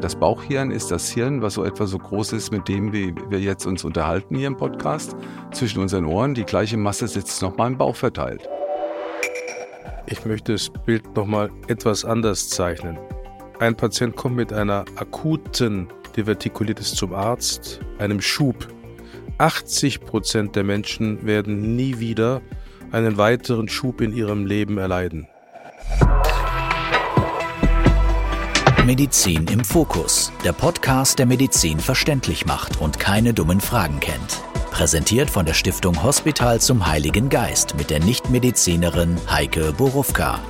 Das Bauchhirn ist das Hirn, was so etwa so groß ist mit dem, wie wir jetzt uns unterhalten hier im Podcast. Zwischen unseren Ohren, die gleiche Masse sitzt nochmal im Bauch verteilt. Ich möchte das Bild nochmal etwas anders zeichnen. Ein Patient kommt mit einer akuten Divertikulitis zum Arzt, einem Schub. 80 Prozent der Menschen werden nie wieder einen weiteren Schub in ihrem Leben erleiden. Medizin im Fokus, der Podcast, der Medizin verständlich macht und keine dummen Fragen kennt. Präsentiert von der Stiftung Hospital zum Heiligen Geist mit der Nichtmedizinerin Heike Borufka.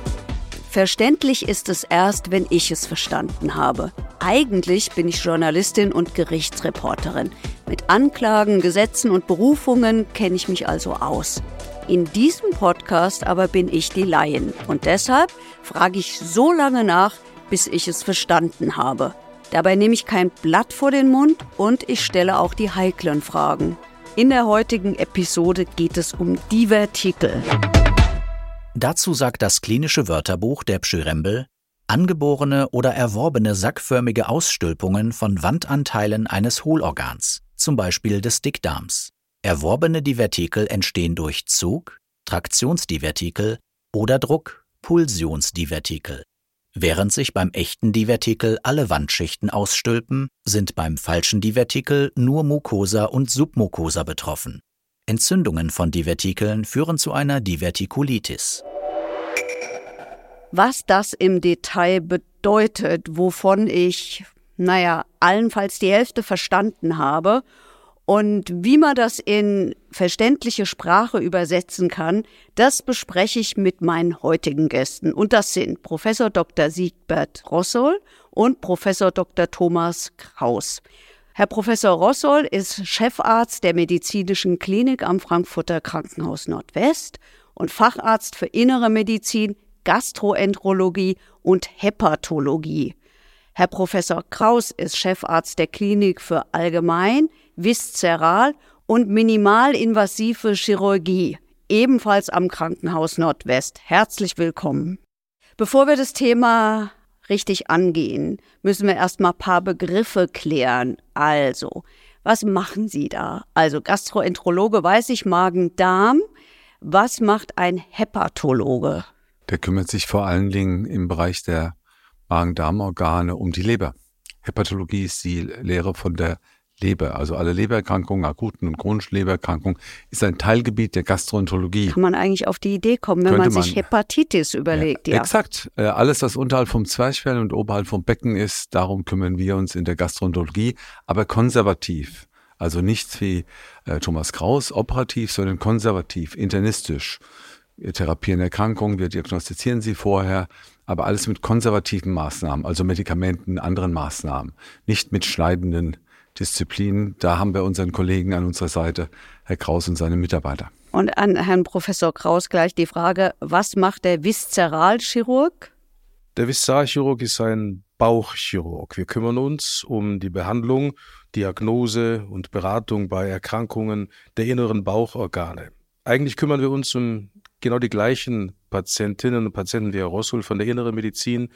Verständlich ist es erst, wenn ich es verstanden habe. Eigentlich bin ich Journalistin und Gerichtsreporterin. Mit Anklagen, Gesetzen und Berufungen kenne ich mich also aus. In diesem Podcast aber bin ich die Laien und deshalb frage ich so lange nach, bis ich es verstanden habe. Dabei nehme ich kein Blatt vor den Mund und ich stelle auch die heiklen Fragen. In der heutigen Episode geht es um Divertikel. Dazu sagt das klinische Wörterbuch der Pschyrembel, angeborene oder erworbene sackförmige Ausstülpungen von Wandanteilen eines Hohlorgans, zum Beispiel des Dickdarms. Erworbene Divertikel entstehen durch Zug, Traktionsdivertikel oder Druck, Pulsionsdivertikel. Während sich beim echten Divertikel alle Wandschichten ausstülpen, sind beim falschen Divertikel nur Mucosa und Submucosa betroffen. Entzündungen von Divertikeln führen zu einer Divertikulitis. Was das im Detail bedeutet, wovon ich, naja, allenfalls die Hälfte verstanden habe und wie man das in verständliche Sprache übersetzen kann, das bespreche ich mit meinen heutigen Gästen. Und das sind Professor Dr. Siegbert Rossol und Professor Dr. Thomas Kraus. Herr Professor Rossol ist Chefarzt der medizinischen Klinik am Frankfurter Krankenhaus Nordwest und Facharzt für innere Medizin, Gastroenterologie und Hepatologie. Herr Professor Kraus ist Chefarzt der Klinik für Allgemein, Viszeral und minimalinvasive Chirurgie, ebenfalls am Krankenhaus Nordwest. Herzlich willkommen. Bevor wir das Thema richtig angehen, müssen wir erstmal ein paar Begriffe klären. Also, was machen Sie da? Also Gastroenterologe weiß ich, Magen-Darm. Was macht ein Hepatologe? Der kümmert sich vor allen Dingen im Bereich der Magen-Darm-Organe um die Leber. Hepatologie ist die Lehre von der Leber, also alle Lebererkrankungen, akuten und chronischen Lebererkrankungen, ist ein Teilgebiet der Gastroenterologie. Kann man eigentlich auf die Idee kommen, wenn man sich Hepatitis überlegt, ja. ja. Exakt. Äh, alles, was unterhalb vom Zwerchfell und oberhalb vom Becken ist, darum kümmern wir uns in der Gastroenterologie, aber konservativ. Also nicht wie äh, Thomas Kraus operativ, sondern konservativ, internistisch. Wir therapieren Erkrankungen, wir diagnostizieren sie vorher, aber alles mit konservativen Maßnahmen, also Medikamenten, anderen Maßnahmen, nicht mit schneidenden Disziplin. Da haben wir unseren Kollegen an unserer Seite, Herr Kraus und seine Mitarbeiter. Und an Herrn Professor Kraus gleich die Frage, was macht der Viszeralchirurg? Der Viszeralchirurg ist ein Bauchchirurg. Wir kümmern uns um die Behandlung, Diagnose und Beratung bei Erkrankungen der inneren Bauchorgane. Eigentlich kümmern wir uns um genau die gleichen Patientinnen und Patienten wie Herr Rossul von der inneren Medizin,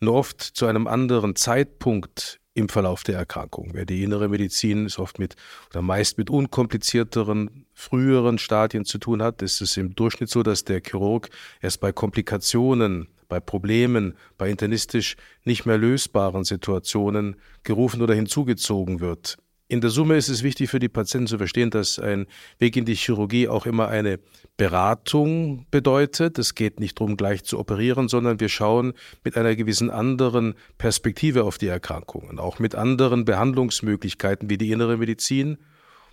nur oft zu einem anderen Zeitpunkt im Verlauf der Erkrankung. Wer die innere Medizin ist oft mit oder meist mit unkomplizierteren, früheren Stadien zu tun hat, ist es im Durchschnitt so, dass der Chirurg erst bei Komplikationen, bei Problemen, bei internistisch nicht mehr lösbaren Situationen gerufen oder hinzugezogen wird. In der Summe ist es wichtig für die Patienten zu verstehen, dass ein Weg in die Chirurgie auch immer eine Beratung bedeutet. Es geht nicht darum, gleich zu operieren, sondern wir schauen mit einer gewissen anderen Perspektive auf die Erkrankungen, auch mit anderen Behandlungsmöglichkeiten wie die innere Medizin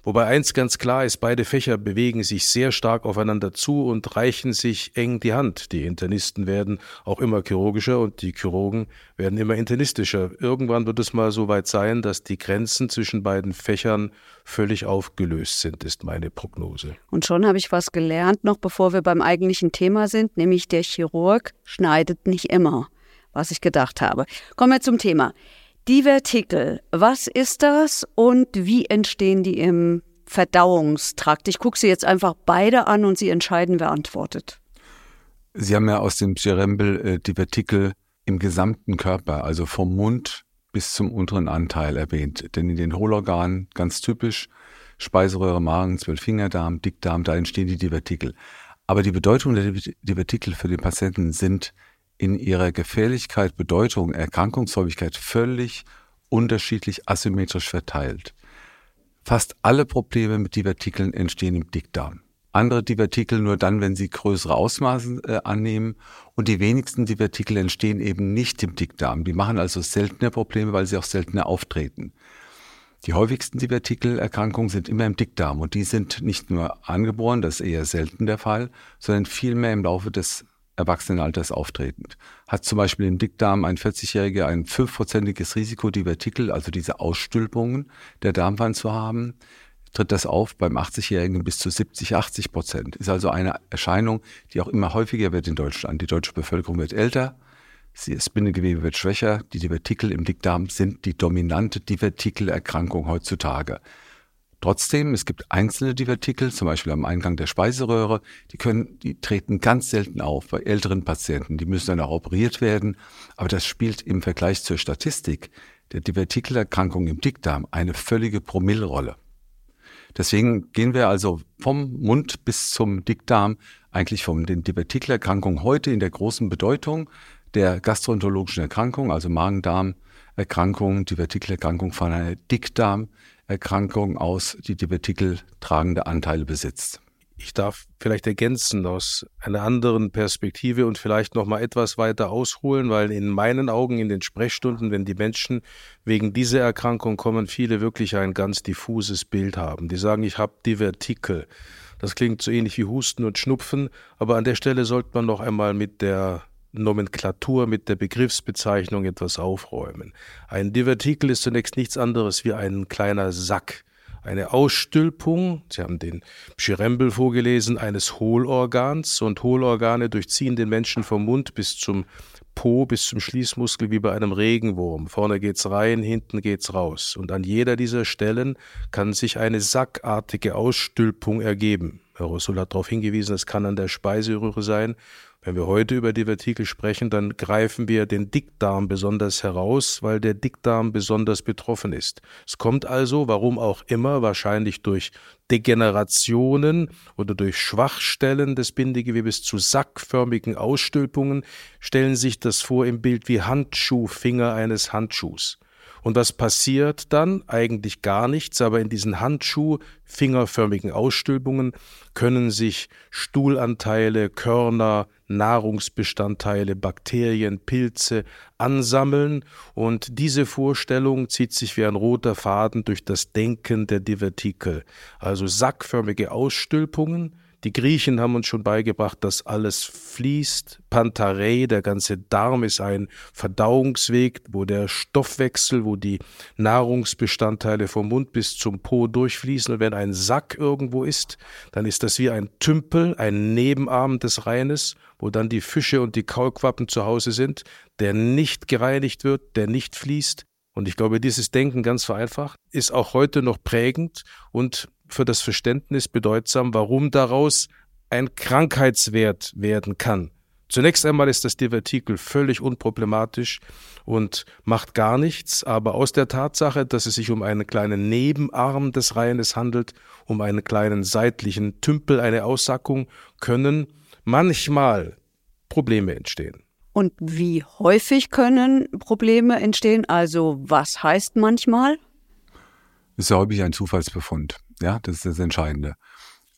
Wobei eins ganz klar ist, beide Fächer bewegen sich sehr stark aufeinander zu und reichen sich eng die Hand. Die Internisten werden auch immer chirurgischer und die Chirurgen werden immer internistischer. Irgendwann wird es mal so weit sein, dass die Grenzen zwischen beiden Fächern völlig aufgelöst sind, ist meine Prognose. Und schon habe ich was gelernt, noch bevor wir beim eigentlichen Thema sind, nämlich der Chirurg schneidet nicht immer, was ich gedacht habe. Kommen wir zum Thema. Divertikel, was ist das und wie entstehen die im Verdauungstrakt? Ich gucke Sie jetzt einfach beide an und Sie entscheiden, wer antwortet. Sie haben ja aus dem Pschyrembel äh, Divertikel im gesamten Körper, also vom Mund bis zum unteren Anteil erwähnt. Denn in den Hohlorganen, ganz typisch, Speiseröhre, Magen, Zwölffingerdarm, Dickdarm, da entstehen die Divertikel. Aber die Bedeutung der Divertikel für den Patienten sind in ihrer Gefährlichkeit, Bedeutung, Erkrankungshäufigkeit völlig unterschiedlich asymmetrisch verteilt. Fast alle Probleme mit Divertikeln entstehen im Dickdarm. Andere Divertikel nur dann, wenn sie größere Ausmaße äh, annehmen. Und die wenigsten Divertikel entstehen eben nicht im Dickdarm. Die machen also seltene Probleme, weil sie auch seltener auftreten. Die häufigsten Divertikelerkrankungen sind immer im Dickdarm und die sind nicht nur angeboren, das ist eher selten der Fall, sondern vielmehr im Laufe des Erwachsenenalters auftretend. Hat zum Beispiel im Dickdarm ein 40-Jähriger ein fünfprozentiges Risiko, Divertikel, also diese Ausstülpungen der Darmwand zu haben, tritt das auf beim 80-Jährigen bis zu 70, 80 Prozent. Ist also eine Erscheinung, die auch immer häufiger wird in Deutschland. Die deutsche Bevölkerung wird älter, das Bindegewebe wird schwächer, die Divertikel im Dickdarm sind die dominante Divertikelerkrankung heutzutage. Trotzdem, es gibt einzelne Divertikel, zum Beispiel am Eingang der Speiseröhre, die können, die treten ganz selten auf bei älteren Patienten. Die müssen dann auch operiert werden. Aber das spielt im Vergleich zur Statistik der Divertikelerkrankung im Dickdarm eine völlige Promillrolle. Deswegen gehen wir also vom Mund bis zum Dickdarm eigentlich von den Divertikelerkrankungen heute in der großen Bedeutung der gastroenterologischen Erkrankung, also Magen-Darm-Erkrankung, Divertikelerkrankung von einer Dickdarmerkrankung aus, die Divertikel tragende Anteile besitzt. Ich darf vielleicht ergänzen aus einer anderen Perspektive und vielleicht noch mal etwas weiter ausholen, weil in meinen Augen in den Sprechstunden, wenn die Menschen wegen dieser Erkrankung kommen, viele wirklich ein ganz diffuses Bild haben. Die sagen, ich habe Divertikel. Das klingt so ähnlich wie Husten und Schnupfen, aber an der Stelle sollte man noch einmal mit der Nomenklatur, mit der Begriffsbezeichnung etwas aufräumen. Ein Divertikel ist zunächst nichts anderes wie ein kleiner Sack eine Ausstülpung, Sie haben den Pschyrembel vorgelesen, eines Hohlorgans und Hohlorgane durchziehen den Menschen vom Mund bis zum Po, bis zum Schließmuskel wie bei einem Regenwurm. Vorne geht's rein, hinten geht's raus. Und an jeder dieser Stellen kann sich eine sackartige Ausstülpung ergeben. Herr Rossul hat darauf hingewiesen, es kann an der Speiseröhre sein wenn wir heute über Divertikel sprechen, dann greifen wir den Dickdarm besonders heraus, weil der Dickdarm besonders betroffen ist. Es kommt also, warum auch immer, wahrscheinlich durch Degenerationen oder durch Schwachstellen des Bindegewebes zu sackförmigen Ausstülpungen, stellen sich das vor im Bild wie Handschuhfinger eines Handschuhs. Und was passiert dann? Eigentlich gar nichts, aber in diesen Handschuh-fingerförmigen Ausstülpungen können sich Stuhlanteile, Körner, Nahrungsbestandteile, Bakterien, Pilze ansammeln und diese Vorstellung zieht sich wie ein roter Faden durch das Denken der Divertikel. Also sackförmige Ausstülpungen, die Griechen haben uns schon beigebracht, dass alles fließt. Pantarei, der ganze Darm ist ein Verdauungsweg, wo der Stoffwechsel, wo die Nahrungsbestandteile vom Mund bis zum Po durchfließen. Und wenn ein Sack irgendwo ist, dann ist das wie ein Tümpel, ein Nebenarm des Rheines, wo dann die Fische und die Kaulquappen zu Hause sind, der nicht gereinigt wird, der nicht fließt. Und ich glaube, dieses Denken ganz vereinfacht ist auch heute noch prägend und für das Verständnis bedeutsam, warum daraus ein Krankheitswert werden kann. Zunächst einmal ist das Divertikel völlig unproblematisch und macht gar nichts, aber aus der Tatsache, dass es sich um einen kleinen Nebenarm des Reihenes handelt, um einen kleinen seitlichen Tümpel, eine Aussackung, können manchmal Probleme entstehen. Und wie häufig können Probleme entstehen? Also was heißt manchmal? Das ist ja häufig ein Zufallsbefund. Ja, das ist das Entscheidende.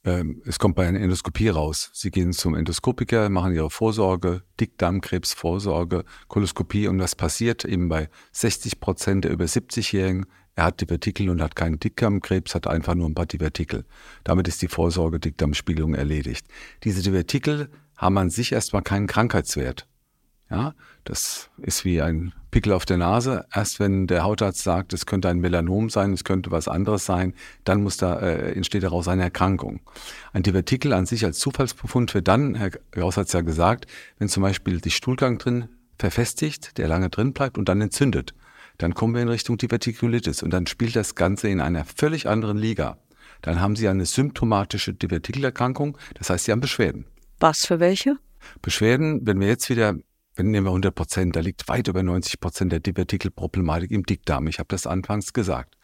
Ähm, es kommt bei einer Endoskopie raus. Sie gehen zum Endoskopiker, machen ihre Vorsorge, Dickdarmkrebsvorsorge, Koloskopie und was passiert eben bei 60 Prozent der über 70-Jährigen? Er hat Divertikel und hat keinen Dickdarmkrebs, hat einfach nur ein paar Divertikel. Damit ist die Vorsorge Dickdarmspiegelung erledigt. Diese Divertikel haben an sich erstmal keinen Krankheitswert. Ja, das ist wie ein Pickel auf der Nase. Erst wenn der Hautarzt sagt, es könnte ein Melanom sein, es könnte was anderes sein, dann muss da, äh, entsteht daraus eine Erkrankung. Ein Divertikel an sich als Zufallsbefund wird dann, Herr Gauss hat es ja gesagt, wenn zum Beispiel die Stuhlgang drin verfestigt, der lange drin bleibt und dann entzündet. Dann kommen wir in Richtung Divertikulitis und dann spielt das Ganze in einer völlig anderen Liga. Dann haben Sie eine symptomatische Divertikelerkrankung, das heißt, Sie haben Beschwerden. Was für welche? Beschwerden, wenn wir jetzt wieder wenn nehmen wir 100 Prozent, da liegt weit über 90 Prozent der Divertikelproblematik im Dickdarm. Ich habe das anfangs gesagt.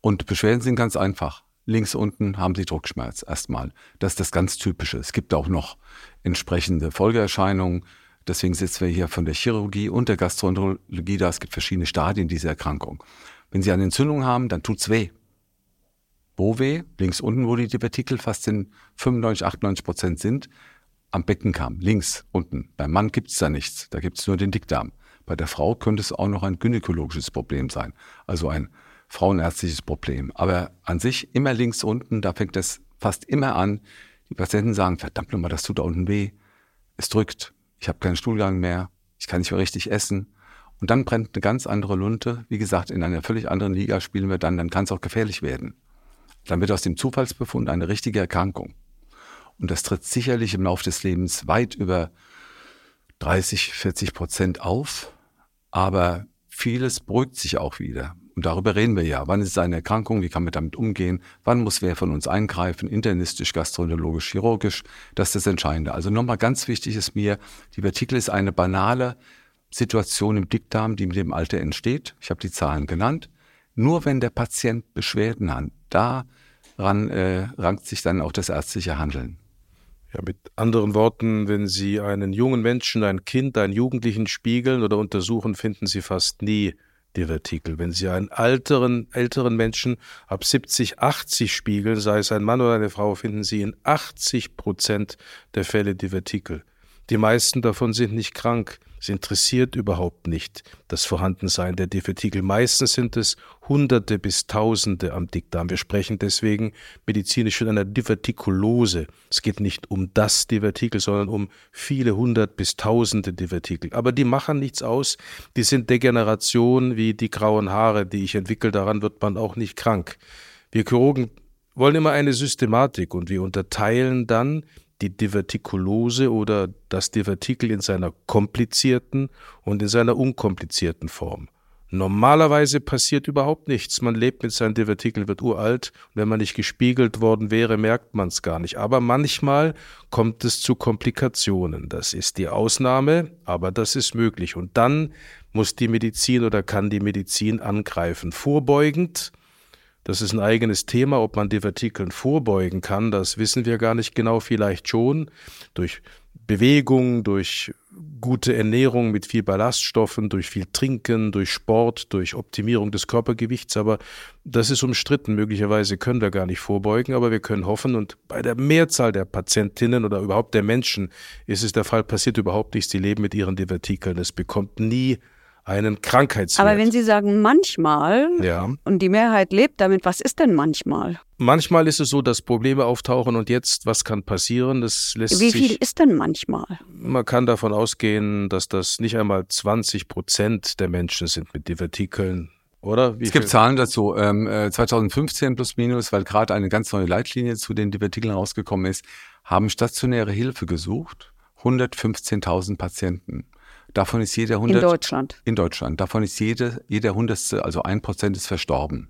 Und Beschwerden sind ganz einfach. Links unten haben Sie Druckschmerz erstmal. Das ist das ganz Typische. Es gibt auch noch entsprechende Folgeerscheinungen. Deswegen sitzen wir hier von der Chirurgie und der Gastroenterologie da. Es gibt verschiedene Stadien dieser Erkrankung. Wenn Sie eine Entzündung haben, dann tut's weh. Wo weh? Links unten, wo die Divertikel fast in 95, 98 Prozent sind am Beckenkamm, links unten. Beim Mann gibt es da nichts, da gibt es nur den Dickdarm. Bei der Frau könnte es auch noch ein gynäkologisches Problem sein, also ein frauenärztliches Problem. Aber an sich immer links unten, da fängt es fast immer an. Die Patienten sagen, verdammt nochmal, das tut da unten weh. Es drückt, ich habe keinen Stuhlgang mehr, ich kann nicht mehr richtig essen. Und dann brennt eine ganz andere Lunte. Wie gesagt, in einer völlig anderen Liga spielen wir dann, dann kann es auch gefährlich werden. Dann wird aus dem Zufallsbefund eine richtige Erkrankung. Und das tritt sicherlich im Laufe des Lebens weit über 30, 40 Prozent auf. Aber vieles beruhigt sich auch wieder. Und darüber reden wir ja. Wann ist es eine Erkrankung? Wie kann man damit umgehen? Wann muss wer von uns eingreifen? Internistisch, gastroenterologisch, chirurgisch? Das ist das Entscheidende. Also nochmal ganz wichtig ist mir, die Vertikel ist eine banale Situation im Dickdarm, die mit dem Alter entsteht. Ich habe die Zahlen genannt. Nur wenn der Patient Beschwerden hat, daran äh, rankt sich dann auch das ärztliche Handeln. Ja, mit anderen Worten, wenn Sie einen jungen Menschen, ein Kind, einen Jugendlichen spiegeln oder untersuchen, finden Sie fast nie Divertikel. Wenn Sie einen älteren, älteren Menschen ab 70, 80 spiegeln, sei es ein Mann oder eine Frau, finden Sie in 80 Prozent der Fälle Divertikel. Die meisten davon sind nicht krank. Es interessiert überhaupt nicht das Vorhandensein der Divertikel. Meistens sind es Hunderte bis Tausende am Dickdarm. Wir sprechen deswegen medizinisch von einer Divertikulose. Es geht nicht um das Divertikel, sondern um viele hundert bis tausende Divertikel. Aber die machen nichts aus. Die sind Degeneration wie die grauen Haare, die ich entwickle. Daran wird man auch nicht krank. Wir Chirurgen wollen immer eine Systematik und wir unterteilen dann die Divertikulose oder das Divertikel in seiner komplizierten und in seiner unkomplizierten Form. Normalerweise passiert überhaupt nichts. Man lebt mit seinem Divertikel, wird uralt. Wenn man nicht gespiegelt worden wäre, merkt man es gar nicht. Aber manchmal kommt es zu Komplikationen. Das ist die Ausnahme, aber das ist möglich. Und dann muss die Medizin oder kann die Medizin angreifen. Vorbeugend das ist ein eigenes Thema, ob man Divertikeln vorbeugen kann, das wissen wir gar nicht genau, vielleicht schon durch Bewegung, durch gute Ernährung mit viel Ballaststoffen, durch viel Trinken, durch Sport, durch Optimierung des Körpergewichts. Aber das ist umstritten. Möglicherweise können wir gar nicht vorbeugen, aber wir können hoffen. Und bei der Mehrzahl der Patientinnen oder überhaupt der Menschen ist es der Fall, passiert überhaupt nichts. Die leben mit ihren Divertikeln. Es bekommt nie einen Krankheitswert. Aber wenn Sie sagen manchmal ja. und die Mehrheit lebt damit, was ist denn manchmal? Manchmal ist es so, dass Probleme auftauchen und jetzt, was kann passieren? Das lässt Wie sich, viel ist denn manchmal? Man kann davon ausgehen, dass das nicht einmal 20 Prozent der Menschen sind mit Divertikeln. Oder? Wie es gibt viel? Zahlen dazu. Ähm, 2015 äh, plus minus, weil gerade eine ganz neue Leitlinie zu den Divertikeln rausgekommen ist, haben stationäre Hilfe gesucht. 115.000 Patienten. Davon ist jeder hundert. In Deutschland. In Deutschland. Davon ist jede, jeder hundertste, also ein Prozent ist verstorben.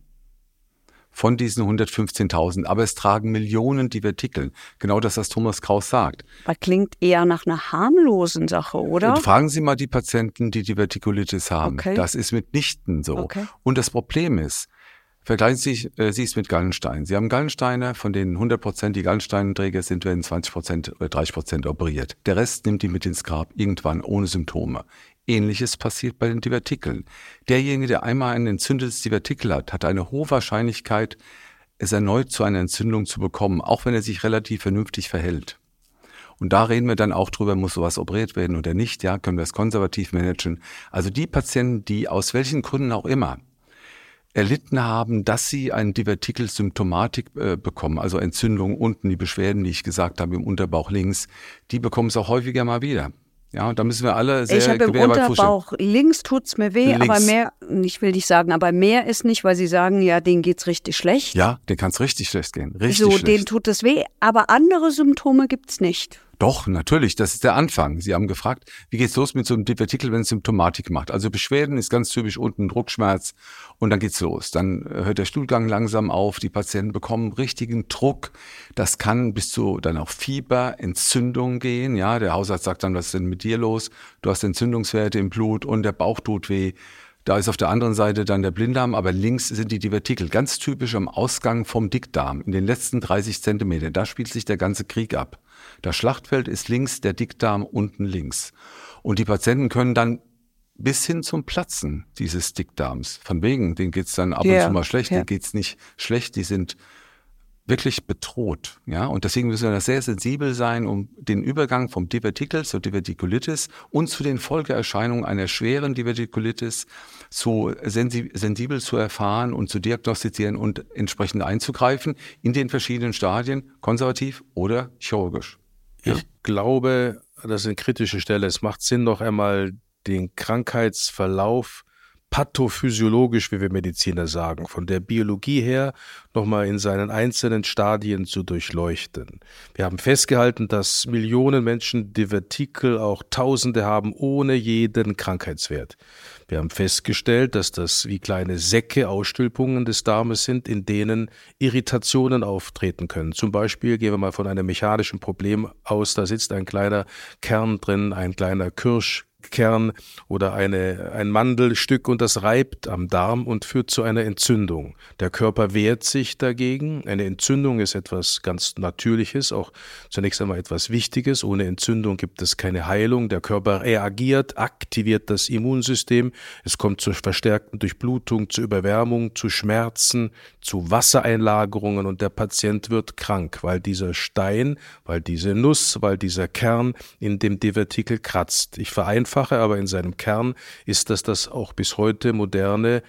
Von diesen 115.000. Aber es tragen Millionen Divertikel. Genau das, was Thomas Kraus sagt. Das klingt eher nach einer harmlosen Sache, oder? Und fragen Sie mal die Patienten, die Divertikulitis haben. Okay. Das ist mitnichten so. Okay. Und das Problem ist, Vergleichen Sie, äh, Sie es mit Gallensteinen. Sie haben Gallensteine, von denen 100 Prozent die Gallensteinenträger sind, werden 20 Prozent oder 30 Prozent operiert. Der Rest nimmt die mit ins Grab, irgendwann ohne Symptome. Ähnliches passiert bei den Divertikeln. Derjenige, der einmal ein entzündetes Divertikel hat, hat eine hohe Wahrscheinlichkeit, es erneut zu einer Entzündung zu bekommen, auch wenn er sich relativ vernünftig verhält. Und da reden wir dann auch drüber, muss sowas operiert werden oder nicht, ja, können wir es konservativ managen. Also die Patienten, die aus welchen Gründen auch immer erlitten haben, dass sie eine Divertikelsymptomatik äh, bekommen, also Entzündung unten, die Beschwerden, die ich gesagt habe, im Unterbauch links, die bekommen es auch häufiger mal wieder. Ja, und da müssen wir alle sehr Ich habe im Unterbauch links tut's mir weh, links. aber mehr, ich will nicht sagen, aber mehr ist nicht, weil sie sagen, ja, denen geht's richtig schlecht. Ja, den kann's richtig schlecht gehen. Richtig so, schlecht. denen tut es weh, aber andere Symptome gibt's nicht. Doch, natürlich, das ist der Anfang. Sie haben gefragt, wie geht's los mit so einem Divertikel, wenn es Symptomatik macht? Also Beschwerden ist ganz typisch unten Druckschmerz und dann geht's los. Dann äh, hört der Stuhlgang langsam auf, die Patienten bekommen richtigen Druck. Das kann bis zu dann auch Fieber, Entzündung gehen. Ja, der Hausarzt sagt dann, was ist denn mit dir los? Du hast Entzündungswerte im Blut und der Bauch tut weh. Da ist auf der anderen Seite dann der Blinddarm, aber links sind die Divertikel. Ganz typisch am Ausgang vom Dickdarm, in den letzten 30 Zentimetern. Da spielt sich der ganze Krieg ab. Das Schlachtfeld ist links, der Dickdarm unten links. Und die Patienten können dann bis hin zum Platzen dieses Dickdarms. Von wegen, denen geht's dann ab Ja, und zu mal schlecht, ja. denen geht's nicht schlecht, die sind wirklich bedroht. Ja, und deswegen müssen wir da sehr sensibel sein, um den Übergang vom Divertikel zur Divertikulitis und zu den Folgeerscheinungen einer schweren Divertikulitis so sensi sensibel zu erfahren und zu diagnostizieren und entsprechend einzugreifen in den verschiedenen Stadien, konservativ oder chirurgisch. Ich glaube, das ist eine kritische Stelle. Es macht Sinn, noch einmal den Krankheitsverlauf pathophysiologisch, wie wir Mediziner sagen, von der Biologie her nochmal in seinen einzelnen Stadien zu durchleuchten. Wir haben festgehalten, dass Millionen Menschen Divertikel auch Tausende haben ohne jeden Krankheitswert. Wir haben festgestellt, dass das wie kleine Säcke Ausstülpungen des Darmes sind, in denen Irritationen auftreten können. Zum Beispiel gehen wir mal von einem mechanischen Problem aus, da sitzt ein kleiner Kern drin, ein kleiner Kirsch. Kern oder eine, ein Mandelstück und das reibt am Darm und führt zu einer Entzündung. Der Körper wehrt sich dagegen. Eine Entzündung ist etwas ganz Natürliches, auch zunächst einmal etwas Wichtiges. Ohne Entzündung gibt es keine Heilung. Der Körper reagiert, aktiviert das Immunsystem. Es kommt zur verstärkten Durchblutung, zur Überwärmung, zu Schmerzen, zu Wassereinlagerungen und der Patient wird krank, weil dieser Stein, weil diese Nuss, weil dieser Kern in dem Divertikel kratzt. Ich vereinfache, aber in seinem Kern ist das das auch bis heute moderne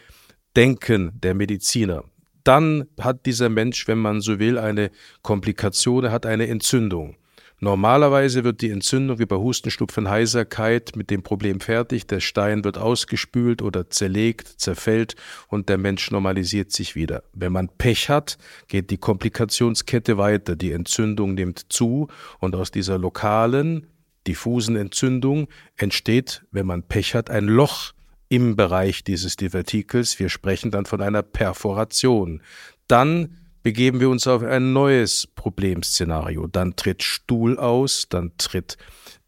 Denken der Mediziner. Dann hat dieser Mensch, wenn man so will, eine Komplikation, er hat eine Entzündung. Normalerweise wird die Entzündung wie bei Hustenstupfen, Heiserkeit mit dem Problem fertig, der Stein wird ausgespült oder zerlegt, zerfällt und der Mensch normalisiert sich wieder. Wenn man Pech hat, geht die Komplikationskette weiter, die Entzündung nimmt zu und aus dieser lokalen, diffusen Entzündung entsteht, wenn man Pech hat, ein Loch im Bereich dieses Divertikels. Wir sprechen dann von einer Perforation. Dann begeben wir uns auf ein neues Problemszenario. Dann tritt Stuhl aus, dann tritt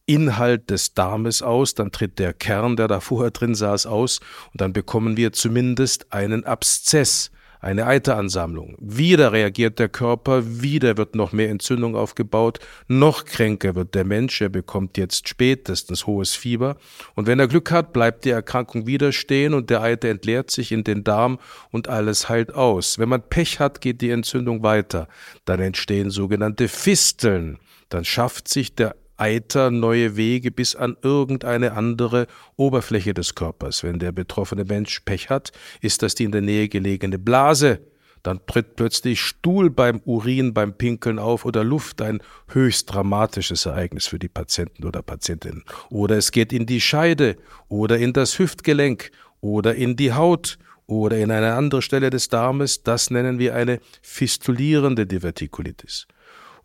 Inhalt des Darmes aus, dann tritt der Kern, der da vorher drin saß, aus und dann bekommen wir zumindest einen Abszess, eine Eiteransammlung. Wieder reagiert der Körper, wieder wird noch mehr Entzündung aufgebaut, noch kränker wird der Mensch, er bekommt jetzt spätestens hohes Fieber und wenn er Glück hat, bleibt die Erkrankung wieder stehen und der Eiter entleert sich in den Darm und alles heilt aus. Wenn man Pech hat, geht die Entzündung weiter, dann entstehen sogenannte Fisteln, dann schafft sich der Eiter neue Wege bis an irgendeine andere Oberfläche des Körpers. Wenn der betroffene Mensch Pech hat, ist das die in der Nähe gelegene Blase. Dann tritt plötzlich Stuhl beim Urin, beim Pinkeln auf oder Luft, ein höchst dramatisches Ereignis für die Patienten oder Patientinnen. Oder es geht in die Scheide oder in das Hüftgelenk oder in die Haut oder in eine andere Stelle des Darmes. Das nennen wir eine fistulierende Divertikulitis.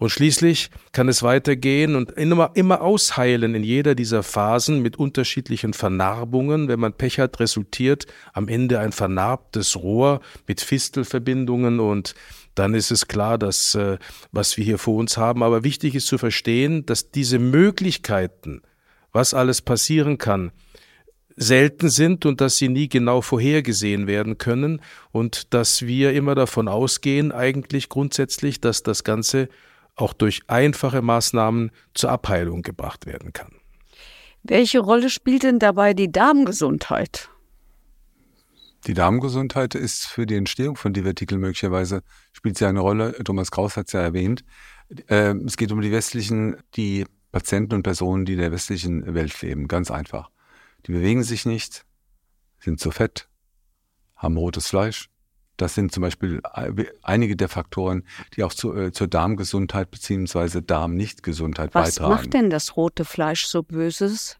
Und schließlich kann es weitergehen und immer, immer ausheilen in jeder dieser Phasen mit unterschiedlichen Vernarbungen. Wenn man Pech hat, resultiert am Ende ein vernarbtes Rohr mit Fistelverbindungen und dann ist es klar, dass äh, was wir hier vor uns haben. Aber wichtig ist zu verstehen, dass diese Möglichkeiten, was alles passieren kann, selten sind und dass sie nie genau vorhergesehen werden können und dass wir immer davon ausgehen, eigentlich grundsätzlich, dass das Ganze auch durch einfache Maßnahmen zur Abheilung gebracht werden kann. Welche Rolle spielt denn dabei die Darmgesundheit? Die Darmgesundheit ist für die Entstehung von Divertikel möglicherweise, spielt sie eine Rolle. Thomas Kraus hat es ja erwähnt. Äh, es geht um die westlichen, die Patienten und Personen, die in der westlichen Welt leben. Ganz einfach. Die bewegen sich nicht, sind zu fett, haben rotes Fleisch. Das sind zum Beispiel einige der Faktoren, die auch zu, äh, zur Darmgesundheit beziehungsweise Darmnichtgesundheit Was beitragen. macht denn das rote Fleisch so Böses?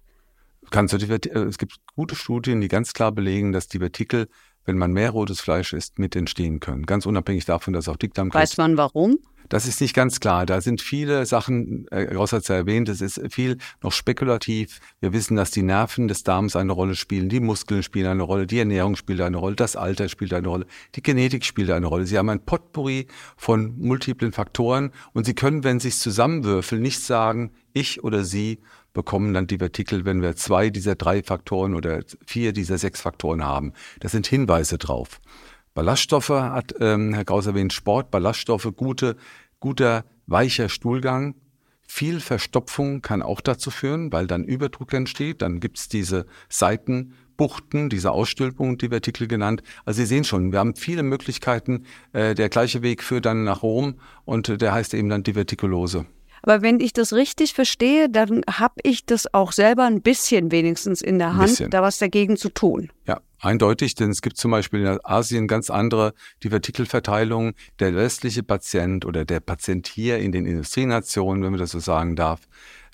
Kann zu Divert- äh, es gibt gute Studien, die ganz klar belegen, dass Divertikel wenn man mehr rotes Fleisch isst, mit entstehen können. Ganz unabhängig davon, dass auch Dickdarmkrebs. Weiß man warum? Das ist nicht ganz klar. Da sind viele Sachen, äh, Ross hat es ja erwähnt, es ist viel noch spekulativ. Wir wissen, dass die Nerven des Darms eine Rolle spielen, die Muskeln spielen eine Rolle, die Ernährung spielt eine Rolle, das Alter spielt eine Rolle, die Genetik spielt eine Rolle. Sie haben ein Potpourri von multiplen Faktoren und Sie können, wenn Sie es zusammenwürfeln, nicht sagen, ich oder Sie bekommen dann die Vertikel, wenn wir zwei dieser drei Faktoren oder vier dieser sechs Faktoren haben. Das sind Hinweise drauf. Ballaststoffe hat ähm, Herr Kraus erwähnt, Sport, Ballaststoffe, gute guter, weicher Stuhlgang. Viel Verstopfung kann auch dazu führen, weil dann Überdruck entsteht. Dann gibt's diese Seitenbuchten, diese Ausstülpung, die Vertikel genannt. Also Sie sehen schon, wir haben viele Möglichkeiten. Äh, der gleiche Weg führt dann nach Rom und äh, der heißt eben dann Divertikulose. Aber wenn ich das richtig verstehe, dann habe ich das auch selber ein bisschen wenigstens in der Hand, da was dagegen zu tun. Ja, eindeutig, denn es gibt zum Beispiel in Asien ganz andere Divertikelverteilungen. Der westliche Patient oder der Patient hier in den Industrienationen, wenn man das so sagen darf,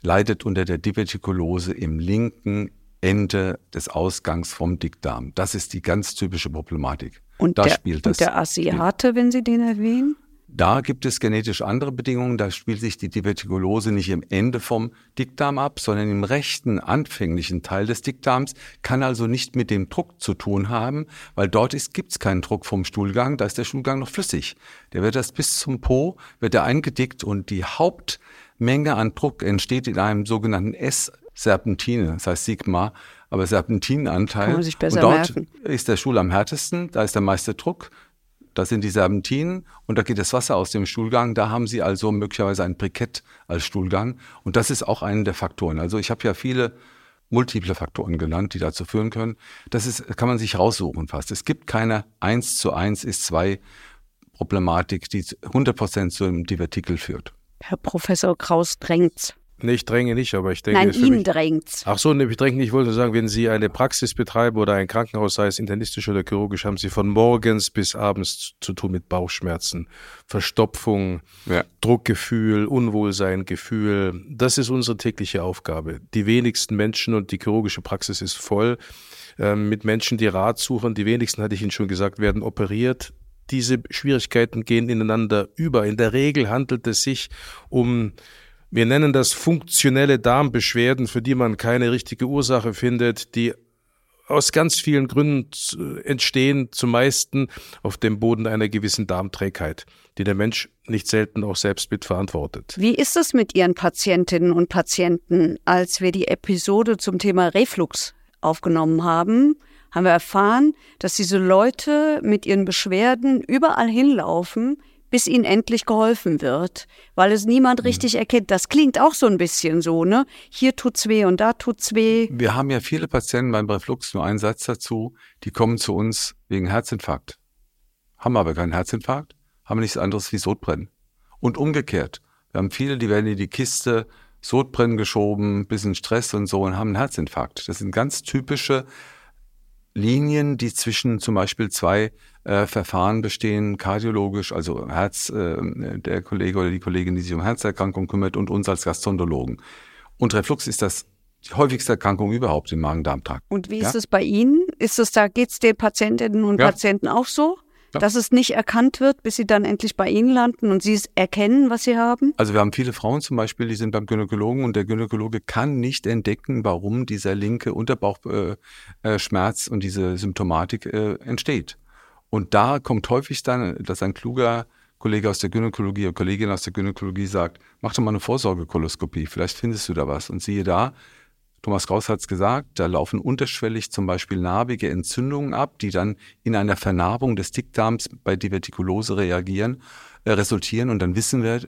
leidet unter der Divertikulose im linken Ende des Ausgangs vom Dickdarm. Das ist die ganz typische Problematik. Und, da der, spielt das, und der Asiate, wenn Sie den erwähnen? Da gibt es genetisch andere Bedingungen. Da spielt sich die Divertikulose nicht im Ende vom Dickdarm ab, sondern im rechten, anfänglichen Teil des Dickdarms, kann also nicht mit dem Druck zu tun haben, weil dort gibt es keinen Druck vom Stuhlgang, da ist der Stuhlgang noch flüssig. Der wird das bis zum Po, wird er eingedickt und die Hauptmenge an Druck entsteht in einem sogenannten S-Serpentine, das heißt Sigma, aber Serpentinanteil. Kann man sich besser und dort merken. ist der Stuhl am härtesten, da ist der meiste Druck das sind die Serpentinen und da geht das Wasser aus dem Stuhlgang. Da haben Sie also möglicherweise ein Brikett als Stuhlgang. Und das ist auch einer der Faktoren. Also ich habe ja viele multiple Faktoren genannt, die dazu führen können. Das ist, kann man sich raussuchen fast. Es gibt keine 1 zu 1 ist 2 Problematik, die 100 Prozent zum Divertikel führt. Herr Professor Kraus drängt Nee, ich dränge nicht, aber ich denke. Nein, ihn drängt's. Ach so, nee, ich dränge nicht. Ich wollte sagen, wenn Sie eine Praxis betreiben oder ein Krankenhaus, sei es internistisch oder chirurgisch, haben Sie von morgens bis abends zu tun mit Bauchschmerzen, Verstopfung, ja. Druckgefühl, Unwohlseingefühl. Das ist unsere tägliche Aufgabe. Die wenigsten Menschen und die chirurgische Praxis ist voll äh, mit Menschen, die Rat suchen. Die wenigsten, hatte ich Ihnen schon gesagt, werden operiert diese Schwierigkeiten gehen ineinander über. In der Regel handelt es sich um wir nennen das funktionelle Darmbeschwerden, für die man keine richtige Ursache findet, die aus ganz vielen Gründen entstehen, zumeisten auf dem Boden einer gewissen Darmträgheit, die der Mensch nicht selten auch selbst mitverantwortet. Wie ist es mit Ihren Patientinnen und Patienten? Als wir die Episode zum Thema Reflux aufgenommen haben, haben wir erfahren, dass diese Leute mit ihren Beschwerden überall hinlaufen, bis ihnen endlich geholfen wird, weil es niemand mhm. richtig erkennt. Das klingt auch so ein bisschen so, ne? Hier tut's weh und da tut's weh. Wir haben ja viele Patienten beim Reflux, nur einen Satz dazu, die kommen zu uns wegen Herzinfarkt. Haben aber keinen Herzinfarkt, haben nichts anderes wie Sodbrennen. Und umgekehrt. Wir haben viele, die werden in die Kiste Sodbrennen geschoben, bisschen Stress und so und haben einen Herzinfarkt. Das sind ganz typische Linien, die zwischen zum Beispiel zwei äh, Verfahren bestehen, kardiologisch, also Herz, äh, der Kollege oder die Kollegin, die sich um Herzerkrankungen kümmert und uns als Gastroenterologen. Und Reflux ist das die häufigste Erkrankung überhaupt im Magen-Darm-Trakt. Und wie ja? ist es bei Ihnen? Ist es da, geht's den Patientinnen und ja. Patienten auch so? Ja. Dass es nicht erkannt wird, bis sie dann endlich bei Ihnen landen und Sie es erkennen, was Sie haben? Also wir haben viele Frauen zum Beispiel, die sind beim Gynäkologen und der Gynäkologe kann nicht entdecken, warum dieser linke Unterbauchschmerz äh, äh, und diese Symptomatik äh, entsteht. Und da kommt häufig dann, dass ein kluger Kollege aus der Gynäkologie oder Kollegin aus der Gynäkologie sagt, mach doch mal eine Vorsorgekoloskopie, vielleicht findest du da was. Und siehe da, Thomas Kraus hat es gesagt, da laufen unterschwellig zum Beispiel narbige Entzündungen ab, die dann in einer Vernarbung des Dickdarms bei Divertikulose reagieren, äh, resultieren. Und dann wissen wir,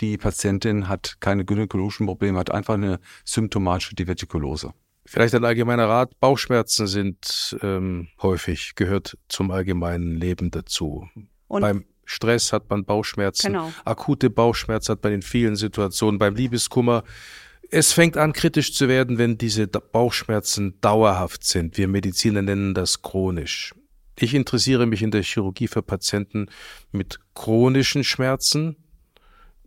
die Patientin hat keine gynäkologischen Probleme, hat einfach eine symptomatische Divertikulose. Vielleicht ein allgemeiner Rat. Bauchschmerzen sind ähm, häufig, gehört zum allgemeinen Leben dazu. Und Beim Stress hat man Bauchschmerzen. Genau. Akute Bauchschmerzen hat man in vielen Situationen. Beim Liebeskummer. Es fängt an, kritisch zu werden, wenn diese Bauchschmerzen dauerhaft sind. Wir Mediziner nennen das chronisch. Ich interessiere mich in der Chirurgie für Patienten mit chronischen Schmerzen,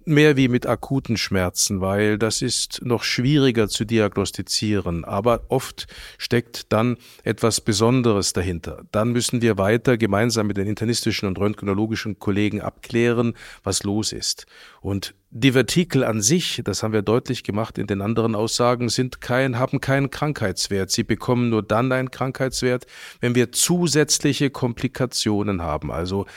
mehr wie mit akuten Schmerzen, weil das ist noch schwieriger zu diagnostizieren. Aber oft steckt dann etwas Besonderes dahinter. Dann müssen wir weiter gemeinsam mit den internistischen und röntgenologischen Kollegen abklären, was los ist. Und die Vertikel an sich, das haben wir deutlich gemacht in den anderen Aussagen, sind kein, haben keinen Krankheitswert. Sie bekommen nur dann einen Krankheitswert, wenn wir zusätzliche Komplikationen haben. Also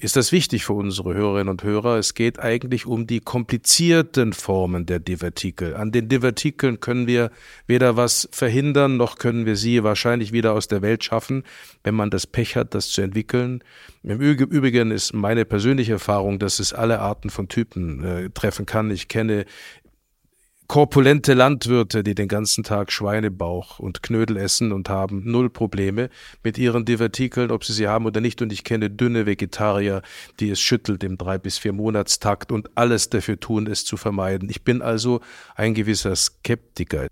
ist das wichtig für unsere Hörerinnen und Hörer. Es geht eigentlich um die komplizierten Formen der Divertikel. An den Divertikeln können wir weder was verhindern, noch können wir sie wahrscheinlich wieder aus der Welt schaffen, wenn man das Pech hat, das zu entwickeln. Im Übrigen ist meine persönliche Erfahrung, dass es alle Arten von Typen äh, treffen kann. Ich kenne korpulente Landwirte, die den ganzen Tag Schweinebauch und Knödel essen und haben null Probleme mit ihren Divertikeln, ob sie sie haben oder nicht. Und ich kenne dünne Vegetarier, die es schüttelt im drei bis vier Monatstakt und alles dafür tun, es zu vermeiden. Ich bin also ein gewisser Skeptiker.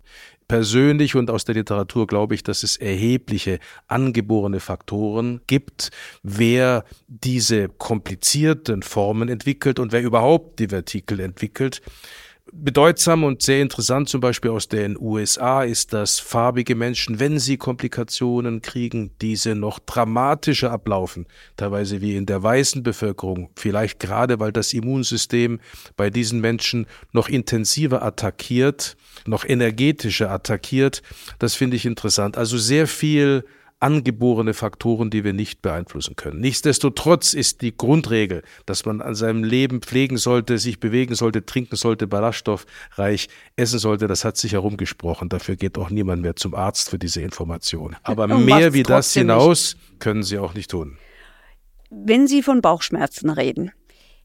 Persönlich und aus der Literatur glaube ich, dass es erhebliche angeborene Faktoren gibt, wer diese komplizierten Formen entwickelt und wer überhaupt die Vertikel entwickelt. Bedeutsam und sehr interessant zum Beispiel aus den USA ist, dass farbige Menschen, wenn sie Komplikationen kriegen, diese noch dramatischer ablaufen, teilweise wie in der weißen Bevölkerung, vielleicht gerade weil das Immunsystem bei diesen Menschen noch intensiver attackiert, noch energetischer attackiert. Das finde ich interessant. Also sehr viel angeborene Faktoren, die wir nicht beeinflussen können. Nichtsdestotrotz ist die Grundregel, dass man an seinem Leben pflegen sollte, sich bewegen sollte, trinken sollte, ballaststoffreich essen sollte, das hat sich herumgesprochen. Dafür geht auch niemand mehr zum Arzt für diese Information. Aber mehr wie das hinaus nicht. können Sie auch nicht tun. Wenn Sie von Bauchschmerzen reden,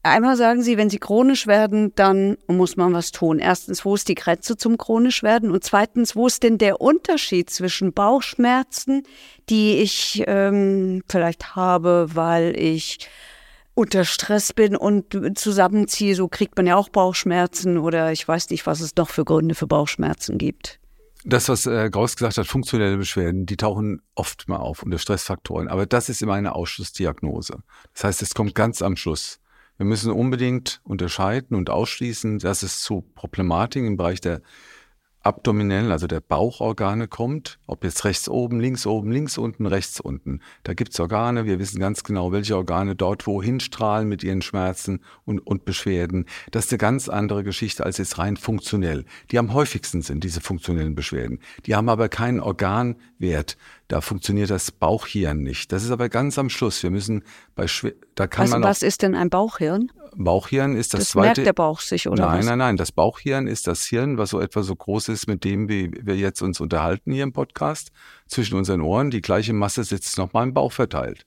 Einmal sagen Sie, wenn sie chronisch werden, dann muss man was tun. Erstens, wo ist die Grenze zum chronisch werden? Und zweitens, wo ist denn der Unterschied zwischen Bauchschmerzen, die ich ähm, vielleicht habe, weil ich unter Stress bin und zusammenziehe, so kriegt man ja auch Bauchschmerzen oder ich weiß nicht, was es noch für Gründe für Bauchschmerzen gibt. Das, was äh, Gauss gesagt hat, funktionelle Beschwerden, die tauchen oft mal auf unter Stressfaktoren. Aber das ist immer eine Ausschlussdiagnose. Das heißt, es kommt ganz am Schluss. Wir müssen unbedingt unterscheiden und ausschließen, dass es zu Problematiken im Bereich der abdominellen, also der Bauchorgane kommt, ob jetzt rechts oben, links oben, links unten, rechts unten. Da gibt's Organe, wir wissen ganz genau, welche Organe dort wohin strahlen mit ihren Schmerzen und, und Beschwerden. Das ist eine ganz andere Geschichte als jetzt rein funktionell. Die am häufigsten sind diese funktionellen Beschwerden. Die haben aber keinen Organwert. Da funktioniert das Bauchhirn nicht. Das ist aber ganz am Schluss. Wir müssen bei Schwer da kann was, man was ist denn ein Bauchhirn? Bauchhirn ist das, das zweite. merkt der Bauch sich, oder Nein, was? nein, nein. Das Bauchhirn ist das Hirn, was so etwa so groß ist, mit dem wir, wir jetzt uns unterhalten hier im Podcast. Zwischen unseren Ohren. Die gleiche Masse sitzt nochmal im Bauch verteilt.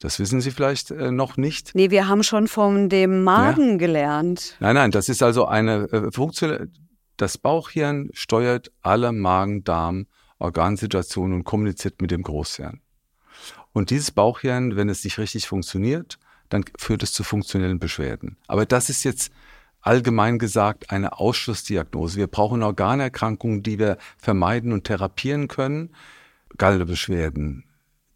Das wissen Sie vielleicht äh, noch nicht. Nee, wir haben schon von dem Magen ja. gelernt. Nein, nein, das ist also eine äh, Funktion. Das Bauchhirn steuert alle Magen-Darm-Organsituationen und kommuniziert mit dem Großhirn. Und dieses Bauchhirn, wenn es nicht richtig funktioniert, dann führt es zu funktionellen Beschwerden. Aber das ist jetzt allgemein gesagt eine Ausschlussdiagnose. Wir brauchen Organerkrankungen, die wir vermeiden und therapieren können. Gallebeschwerden,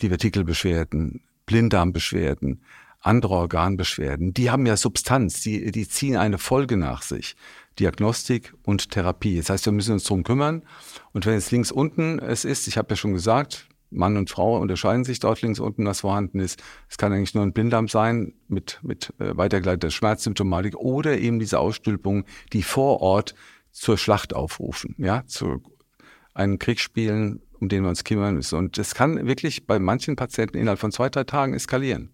Divertikelbeschwerden, Blinddarmbeschwerden, andere Organbeschwerden, die haben ja Substanz, die, die ziehen eine Folge nach sich. Diagnostik und Therapie. Das heißt, wir müssen uns darum kümmern. Und wenn es links unten es ist, ich habe ja schon gesagt, Mann und Frau unterscheiden sich dort links unten, was vorhanden ist. Es kann eigentlich nur ein Blinddarm sein mit, mit äh, weitergeleiteter Schmerzsymptomatik oder eben diese Ausstülpungen, die vor Ort zur Schlacht aufrufen, ja, zu einen Krieg spielen, um den wir uns kümmern müssen. Und das kann wirklich bei manchen Patienten innerhalb von zwei, drei Tagen eskalieren.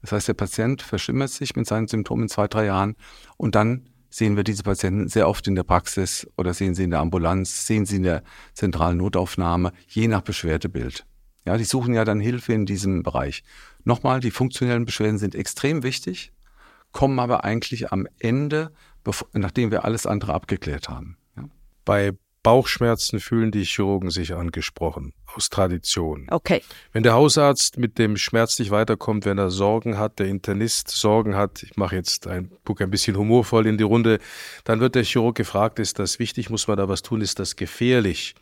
Das heißt, der Patient verschimmert sich mit seinen Symptomen in zwei, drei Jahren und dann sehen wir diese Patienten sehr oft in der Praxis oder sehen sie in der Ambulanz, sehen sie in der zentralen Notaufnahme, je nach Beschwerdebild. Ja, die suchen ja dann Hilfe in diesem Bereich. Nochmal, die funktionellen Beschwerden sind extrem wichtig, kommen aber eigentlich am Ende, bevor, nachdem wir alles andere abgeklärt haben. Ja. Bei Bauchschmerzen fühlen die Chirurgen sich angesprochen, aus Tradition. Okay. Wenn der Hausarzt mit dem Schmerz nicht weiterkommt, wenn er Sorgen hat, der Internist Sorgen hat, ich mache jetzt ein, gucke ein bisschen humorvoll in die Runde, dann wird der Chirurg gefragt, ist das wichtig, muss man da was tun, ist das gefährlich?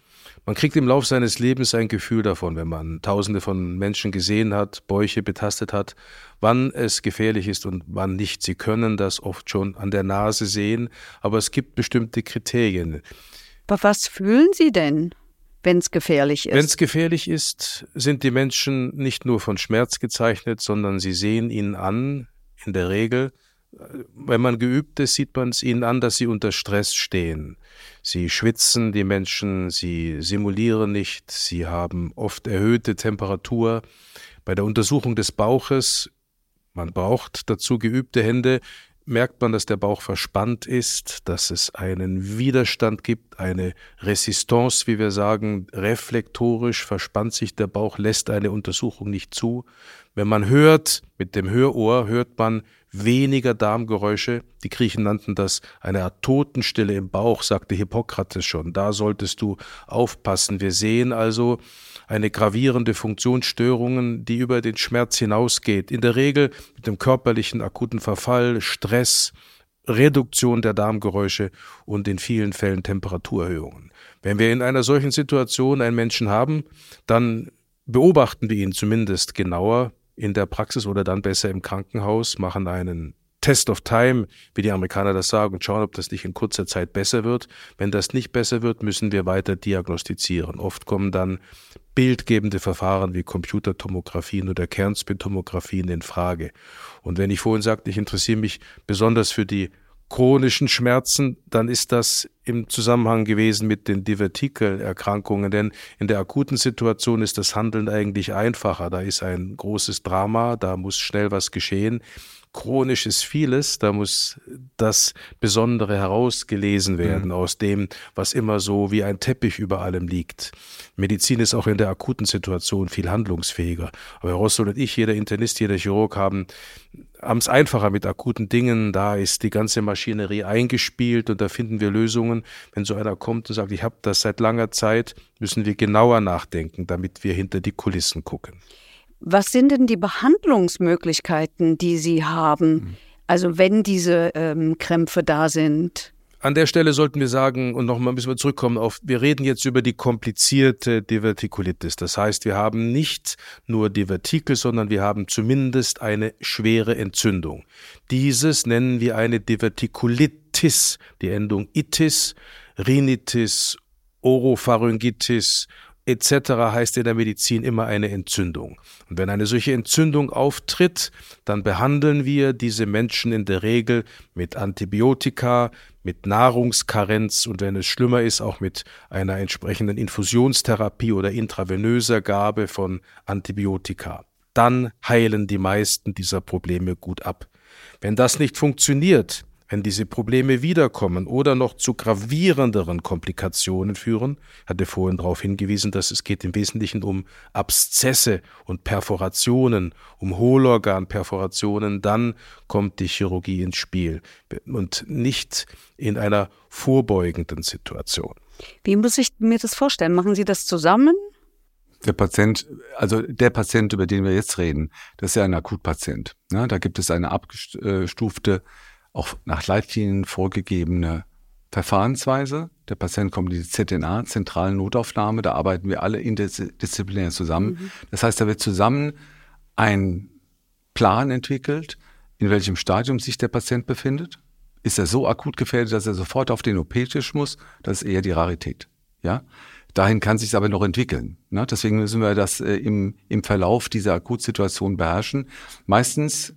Man kriegt im Lauf seines Lebens ein Gefühl davon, wenn man Tausende von Menschen gesehen hat, Bäuche betastet hat, wann es gefährlich ist und wann nicht. Sie können das oft schon an der Nase sehen, aber es gibt bestimmte Kriterien. Aber was fühlen Sie denn, wenn es gefährlich ist? Wenn es gefährlich ist, sind die Menschen nicht nur von Schmerz gezeichnet, sondern sie sehen ihn an, in der Regel, wenn man geübt ist, sieht man es ihnen an, dass sie unter Stress stehen. Sie schwitzen, die Menschen, sie simulieren nicht, sie haben oft erhöhte Temperatur. Bei der Untersuchung des Bauches, man braucht dazu geübte Hände, merkt man, dass der Bauch verspannt ist, dass es einen Widerstand gibt, eine Resistance, wie wir sagen, reflektorisch verspannt sich der Bauch, lässt eine Untersuchung nicht zu. Wenn man hört, mit dem Hörohr hört man weniger Darmgeräusche. Die Griechen nannten das eine Art Totenstille im Bauch, sagte Hippokrates schon. Da solltest du aufpassen. Wir sehen also eine gravierende Funktionsstörungen, die über den Schmerz hinausgeht. In der Regel mit dem körperlichen akuten Verfall, Stress, Reduktion der Darmgeräusche und in vielen Fällen Temperaturerhöhungen. Wenn wir in einer solchen Situation einen Menschen haben, dann beobachten wir ihn zumindest genauer, in der Praxis oder dann besser im Krankenhaus, machen einen Test of Time, wie die Amerikaner das sagen, und schauen, ob das nicht in kurzer Zeit besser wird. Wenn das nicht besser wird, müssen wir weiter diagnostizieren. Oft kommen dann bildgebende Verfahren wie Computertomographien oder Kernspintomographien in Frage. Und wenn ich vorhin sagte, ich interessiere mich besonders für die chronischen Schmerzen, dann ist das im Zusammenhang gewesen mit den Divertikelerkrankungen, denn in der akuten Situation ist das Handeln eigentlich einfacher. Da ist ein großes Drama, da muss schnell was geschehen. Chronisch ist vieles, da muss das Besondere herausgelesen werden mhm. aus dem, was immer so wie ein Teppich über allem liegt. Medizin ist auch in der akuten Situation viel handlungsfähiger. Aber Rossel und ich, jeder Internist, jeder Chirurg haben haben es einfacher mit akuten Dingen. Da ist die ganze Maschinerie eingespielt und da finden wir Lösungen. Wenn so einer kommt und sagt, ich habe das seit langer Zeit, müssen wir genauer nachdenken, damit wir hinter die Kulissen gucken. Was sind denn die Behandlungsmöglichkeiten, die Sie haben? Mhm. Also wenn diese ähm, Krämpfe da sind? An der Stelle sollten wir sagen, und nochmal müssen wir zurückkommen auf, wir reden jetzt über die komplizierte Divertikulitis. Das heißt, wir haben nicht nur Divertikel, sondern wir haben zumindest eine schwere Entzündung. Dieses nennen wir eine Divertikulitis, die Endung itis, Rhinitis, Oropharyngitis etc. heißt in der Medizin immer eine Entzündung. Und wenn eine solche Entzündung auftritt, dann behandeln wir diese Menschen in der Regel mit Antibiotika, mit Nahrungskarenz und wenn es schlimmer ist, auch mit einer entsprechenden Infusionstherapie oder intravenöser Gabe von Antibiotika. Dann heilen die meisten dieser Probleme gut ab. Wenn das nicht funktioniert, wenn diese Probleme wiederkommen oder noch zu gravierenderen Komplikationen führen, hatte vorhin darauf hingewiesen, dass es geht im Wesentlichen um Abszesse und Perforationen, um Hohlorganperforationen, dann kommt die Chirurgie ins Spiel und nicht in einer vorbeugenden Situation. Wie muss ich mir das vorstellen? Machen Sie das zusammen? Der Patient, also der Patient, über den wir jetzt reden, das ist ja ein Akutpatient. Ja, da gibt es eine abgestufte auch nach Leitlinien vorgegebene Verfahrensweise. Der Patient kommt in die ZNA, zentrale Notaufnahme, da arbeiten wir alle interdisziplinär zusammen. Mhm. Das heißt, da wird zusammen ein Plan entwickelt, in welchem Stadium sich der Patient befindet. Ist er so akut gefährdet, dass er sofort auf den OP-Tisch muss? Das ist eher die Rarität. Ja, dahin kann sich aber noch entwickeln. Ne? Deswegen müssen wir das äh, im, im Verlauf dieser Akutsituation beherrschen. Meistens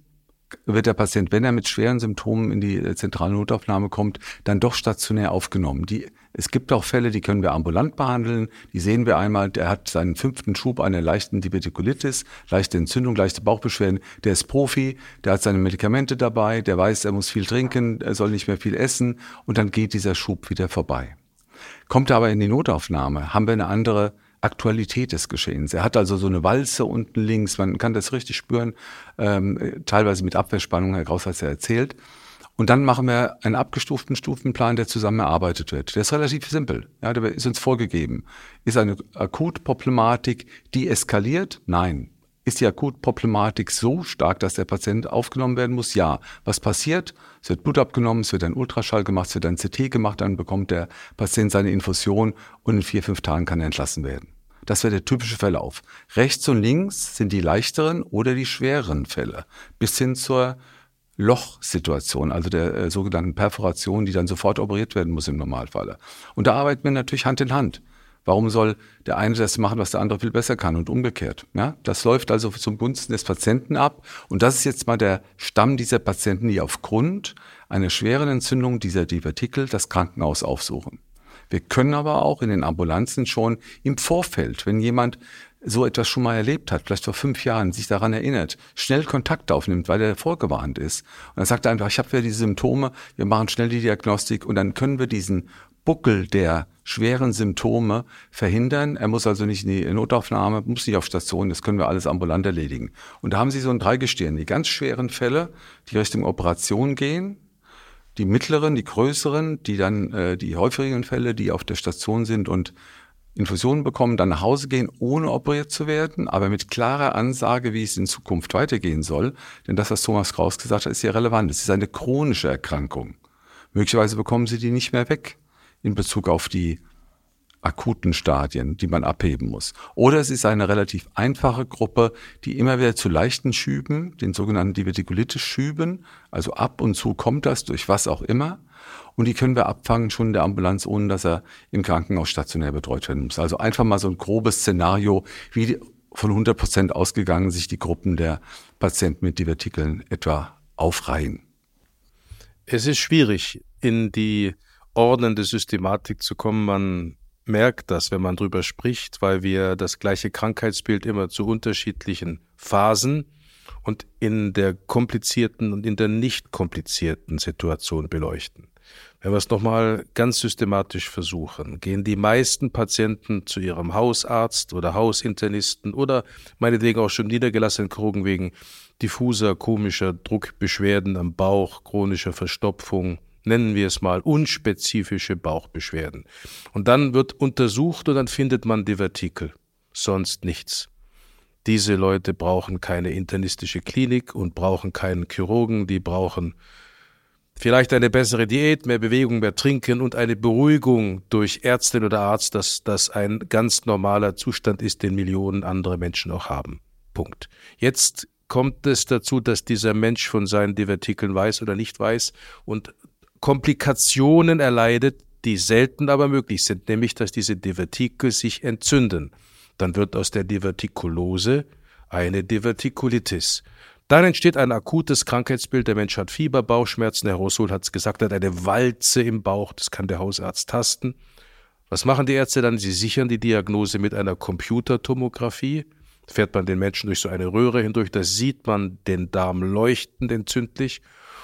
wird der Patient, wenn er mit schweren Symptomen in die äh, zentrale Notaufnahme kommt, dann doch stationär aufgenommen. Die, es gibt auch Fälle, die können wir ambulant behandeln. Die sehen wir einmal, der hat seinen fünften Schub einer leichten Divertikulitis, leichte Entzündung, leichte Bauchbeschwerden. Der ist Profi, der hat seine Medikamente dabei, der weiß, er muss viel trinken, er soll nicht mehr viel essen und dann geht dieser Schub wieder vorbei. Kommt er aber in die Notaufnahme, haben wir eine andere Aktualität des Geschehens. Er hat also so eine Walze unten links, man kann das richtig spüren, ähm, teilweise mit Abwehrspannung heraus, als er erzählt. Und dann machen wir einen abgestuften Stufenplan, der zusammen erarbeitet wird. Der ist relativ simpel. Ja, der ist uns vorgegeben. Ist eine Akutproblematik, die eskaliert? Nein. Ist die Akutproblematik so stark, dass der Patient aufgenommen werden muss? Ja. Was passiert? Es wird Blut abgenommen, es wird ein Ultraschall gemacht, es wird ein CT gemacht, dann bekommt der Patient seine Infusion und in vier, fünf Tagen kann er entlassen werden. Das wäre der typische Verlauf. Rechts und links sind die leichteren oder die schwereren Fälle, bis hin zur Lochsituation, also der äh, sogenannten Perforation, die dann sofort operiert werden muss im Normalfall. Und da arbeiten wir natürlich Hand in Hand. Warum soll der eine das machen, was der andere viel besser kann und umgekehrt? Ja, das läuft also zum Gunsten des Patienten ab. Und das ist jetzt mal der Stamm dieser Patienten, die aufgrund einer schweren Entzündung dieser Divertikel das Krankenhaus aufsuchen. Wir können aber auch in den Ambulanzen schon im Vorfeld, wenn jemand so etwas schon mal erlebt hat, vielleicht vor fünf Jahren, sich daran erinnert, schnell Kontakt aufnimmt, weil er vorgewarnt ist. Und dann sagt er einfach, ich habe ja diese Symptome, wir machen schnell die Diagnostik und dann können wir diesen Buckel der schweren Symptome verhindern. Er muss also nicht in die Notaufnahme, muss nicht auf Station, das können wir alles ambulant erledigen. Und da haben Sie so ein Dreigestirn. Die ganz schweren Fälle, die Richtung Operation gehen, die mittleren, die größeren, die dann äh, die häufigen Fälle, die auf der Station sind und Infusionen bekommen, dann nach Hause gehen, ohne operiert zu werden, aber mit klarer Ansage, wie es in Zukunft weitergehen soll. Denn das, was Thomas Kraus gesagt hat, ist ja relevant. Es ist eine chronische Erkrankung. Möglicherweise bekommen Sie die nicht mehr weg in Bezug auf die akuten Stadien, die man abheben muss. Oder es ist eine relativ einfache Gruppe, die immer wieder zu leichten Schüben, den sogenannten Divertikulitis-Schüben, also ab und zu kommt das durch was auch immer. Und die können wir abfangen schon in der Ambulanz, ohne dass er im Krankenhaus stationär betreut werden muss. Also einfach mal so ein grobes Szenario, wie von 100 Prozent ausgegangen sich die Gruppen der Patienten mit Divertikeln etwa aufreihen. Es ist schwierig, in die ordnende Systematik zu kommen. Man merkt das, wenn man drüber spricht, weil wir das gleiche Krankheitsbild immer zu unterschiedlichen Phasen und in der komplizierten und in der nicht komplizierten Situation beleuchten. Wenn wir es nochmal ganz systematisch versuchen, gehen die meisten Patienten zu ihrem Hausarzt oder Hausinternisten oder meinetwegen auch schon niedergelassenen Chirurgen wegen diffuser, komischer Druckbeschwerden am Bauch, chronischer Verstopfung, nennen wir es mal, unspezifische Bauchbeschwerden. Und dann wird untersucht und dann findet man Divertikel, sonst nichts. Diese Leute brauchen keine internistische Klinik und brauchen keinen Chirurgen, die brauchen vielleicht eine bessere Diät, mehr Bewegung, mehr Trinken und eine Beruhigung durch Ärztin oder Arzt, dass das ein ganz normaler Zustand ist, den Millionen andere Menschen auch haben. Punkt. Jetzt kommt es dazu, dass dieser Mensch von seinen Divertikeln weiß oder nicht weiß und Komplikationen erleidet, die selten aber möglich sind, nämlich dass diese Divertikel sich entzünden. Dann wird aus der Divertikulose eine Divertikulitis. Dann entsteht ein akutes Krankheitsbild. Der Mensch hat Fieber, Bauchschmerzen. Herr Rossul hat es gesagt, er hat eine Walze im Bauch. Das kann der Hausarzt tasten. Was machen die Ärzte dann? Sie sichern die Diagnose mit einer Computertomographie. Fährt man den Menschen durch so eine Röhre hindurch, da sieht man den Darm leuchtend entzündlich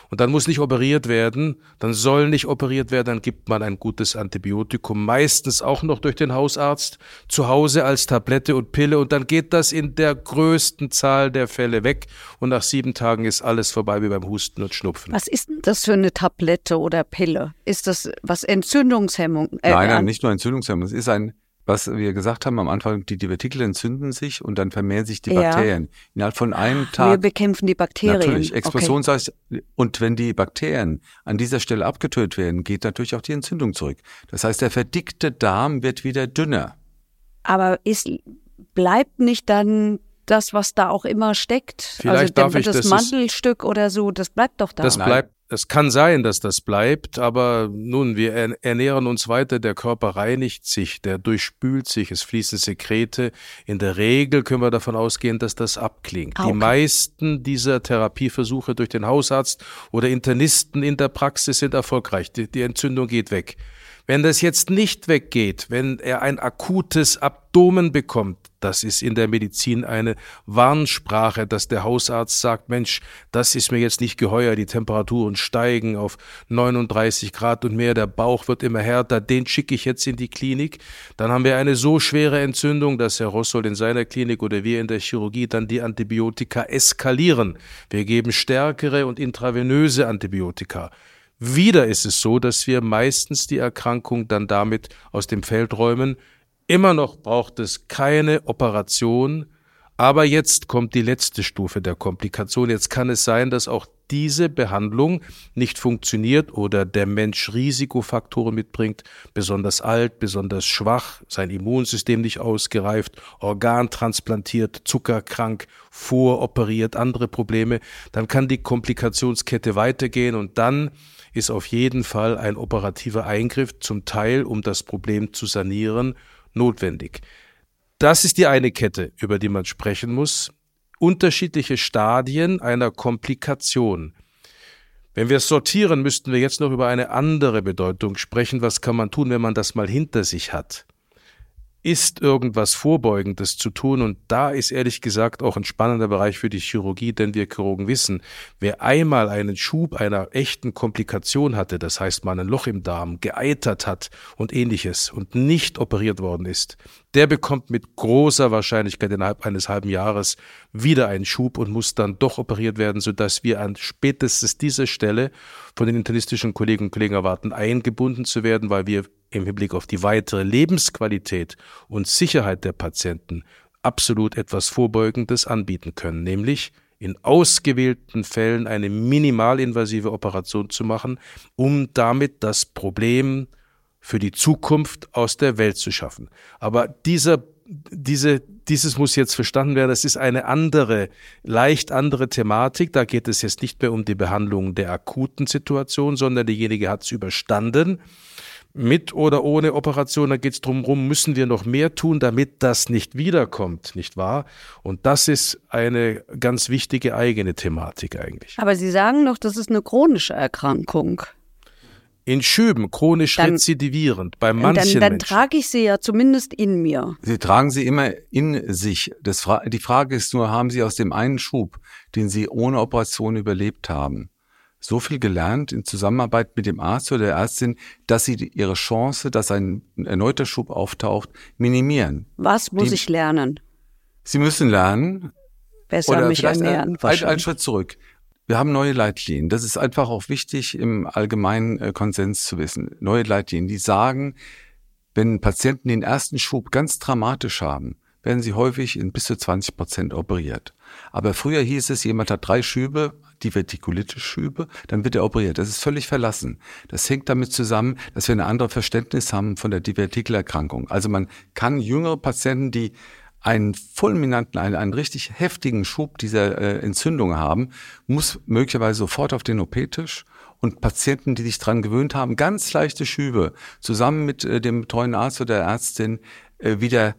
und dann muss nicht operiert werden, dann soll nicht operiert werden, dann gibt man ein gutes Antibiotikum, meistens auch noch durch den Hausarzt, zu Hause als Tablette und Pille und dann geht das in der größten Zahl der Fälle weg und nach sieben Tagen ist alles vorbei wie beim Husten und Schnupfen. Was ist denn das für eine Tablette oder Pille? Ist das was Entzündungshemmung? Äh, nein, nein, nicht nur Entzündungshemmung, es ist ein was wir gesagt haben am Anfang, die Divertikel entzünden sich und dann vermehren sich die ja. Bakterien. Innerhalb von einem Tag. Wir bekämpfen die Bakterien. Natürlich, Explosion okay. heißt, und wenn die Bakterien an dieser Stelle abgetötet werden, geht natürlich auch die Entzündung zurück. Das heißt, der verdickte Darm wird wieder dünner. Aber ist, bleibt nicht dann das, was da auch immer steckt? Vielleicht also darf ich, das, das Mandelstück oder so, das bleibt doch da. Das bleibt es kann sein, dass das bleibt, aber nun, wir ernähren uns weiter, der Körper reinigt sich, der durchspült sich, es fließen Sekrete. In der Regel können wir davon ausgehen, dass das abklingt. Ah, okay. Die meisten dieser Therapieversuche durch den Hausarzt oder Internisten in der Praxis sind erfolgreich. Die, die Entzündung geht weg. Wenn das jetzt nicht weggeht, wenn er ein akutes Abdomen bekommt, das ist in der Medizin eine Warnsprache, dass der Hausarzt sagt, Mensch, das ist mir jetzt nicht geheuer, die Temperaturen steigen auf 39 Grad und mehr, der Bauch wird immer härter, den schicke ich jetzt in die Klinik. Dann haben wir eine so schwere Entzündung, dass Herr Rossold in seiner Klinik oder wir in der Chirurgie dann die Antibiotika eskalieren. Wir geben stärkere und intravenöse Antibiotika. Wieder ist es so, dass wir meistens die Erkrankung dann damit aus dem Feld räumen. Immer noch braucht es keine Operation, Aber jetzt kommt die letzte Stufe der Komplikation. Jetzt kann es sein, dass auch diese Behandlung nicht funktioniert oder der Mensch Risikofaktoren mitbringt, besonders alt, besonders schwach, sein Immunsystem nicht ausgereift, organtransplantiert, zuckerkrank, voroperiert, andere Probleme, dann kann die Komplikationskette weitergehen und dann ist auf jeden Fall ein operativer Eingriff zum Teil, um das Problem zu sanieren, notwendig. Das ist die eine Kette, über die man sprechen muss unterschiedliche Stadien einer Komplikation. Wenn wir es sortieren, müssten wir jetzt noch über eine andere Bedeutung sprechen. Was kann man tun, wenn man das mal hinter sich hat? ist irgendwas Vorbeugendes zu tun. Und da ist ehrlich gesagt auch ein spannender Bereich für die Chirurgie, denn wir Chirurgen wissen, wer einmal einen Schub einer echten Komplikation hatte, das heißt mal ein Loch im Darm, geeitert hat und ähnliches und nicht operiert worden ist, der bekommt mit großer Wahrscheinlichkeit innerhalb eines halben Jahres wieder einen Schub und muss dann doch operiert werden, sodass wir an spätestens dieser Stelle von den internistischen Kolleginnen und Kollegen erwarten, eingebunden zu werden, weil wir im Hinblick auf die weitere Lebensqualität und Sicherheit der Patienten absolut etwas Vorbeugendes anbieten können, nämlich in ausgewählten Fällen eine minimalinvasive Operation zu machen, um damit das Problem für die Zukunft aus der Welt zu schaffen. Aber dieser, diese, dieses muss jetzt verstanden werden. Das ist eine andere, leicht andere Thematik. Da geht es jetzt nicht mehr um die Behandlung der akuten Situation, sondern derjenige hat es überstanden mit oder ohne Operation, da geht es darum, müssen wir noch mehr tun, damit das nicht wiederkommt, nicht wahr? Und das ist eine ganz wichtige eigene Thematik eigentlich. Aber Sie sagen doch, das ist eine chronische Erkrankung. In Schüben, chronisch dann, rezidivierend, bei manchen dann, dann Menschen. trage ich sie ja zumindest in mir. Sie tragen sie immer in sich. Das, die Frage ist nur, haben Sie aus dem einen Schub, den Sie ohne Operation überlebt haben, so viel gelernt in Zusammenarbeit mit dem Arzt oder der Ärztin, dass sie ihre Chance, dass ein erneuter Schub auftaucht, minimieren. Was muss Die, ich lernen? Sie müssen lernen. Besser oder mich ernähren. Ein, ein, Schritt zurück. Wir haben neue Leitlinien. Das ist einfach auch wichtig im allgemeinen äh, Konsens zu wissen. Neue Leitlinien, die sagen, wenn Patienten den ersten Schub ganz dramatisch haben, werden sie häufig in bis zu 20 Prozent operiert. Aber früher hieß es, jemand hat drei Schübe, Divertikulitis-Schübe, dann wird er operiert. Das ist völlig verlassen. Das hängt damit zusammen, dass wir ein anderes Verständnis haben von der Divertikelerkrankung. Also man kann jüngere Patienten, die einen fulminanten, einen, einen richtig heftigen Schub dieser äh, Entzündung haben, muss möglicherweise sofort auf den OP-Tisch und Patienten, die sich dran gewöhnt haben, ganz leichte Schübe zusammen mit äh, dem betreuen Arzt oder der Ärztin äh, wieder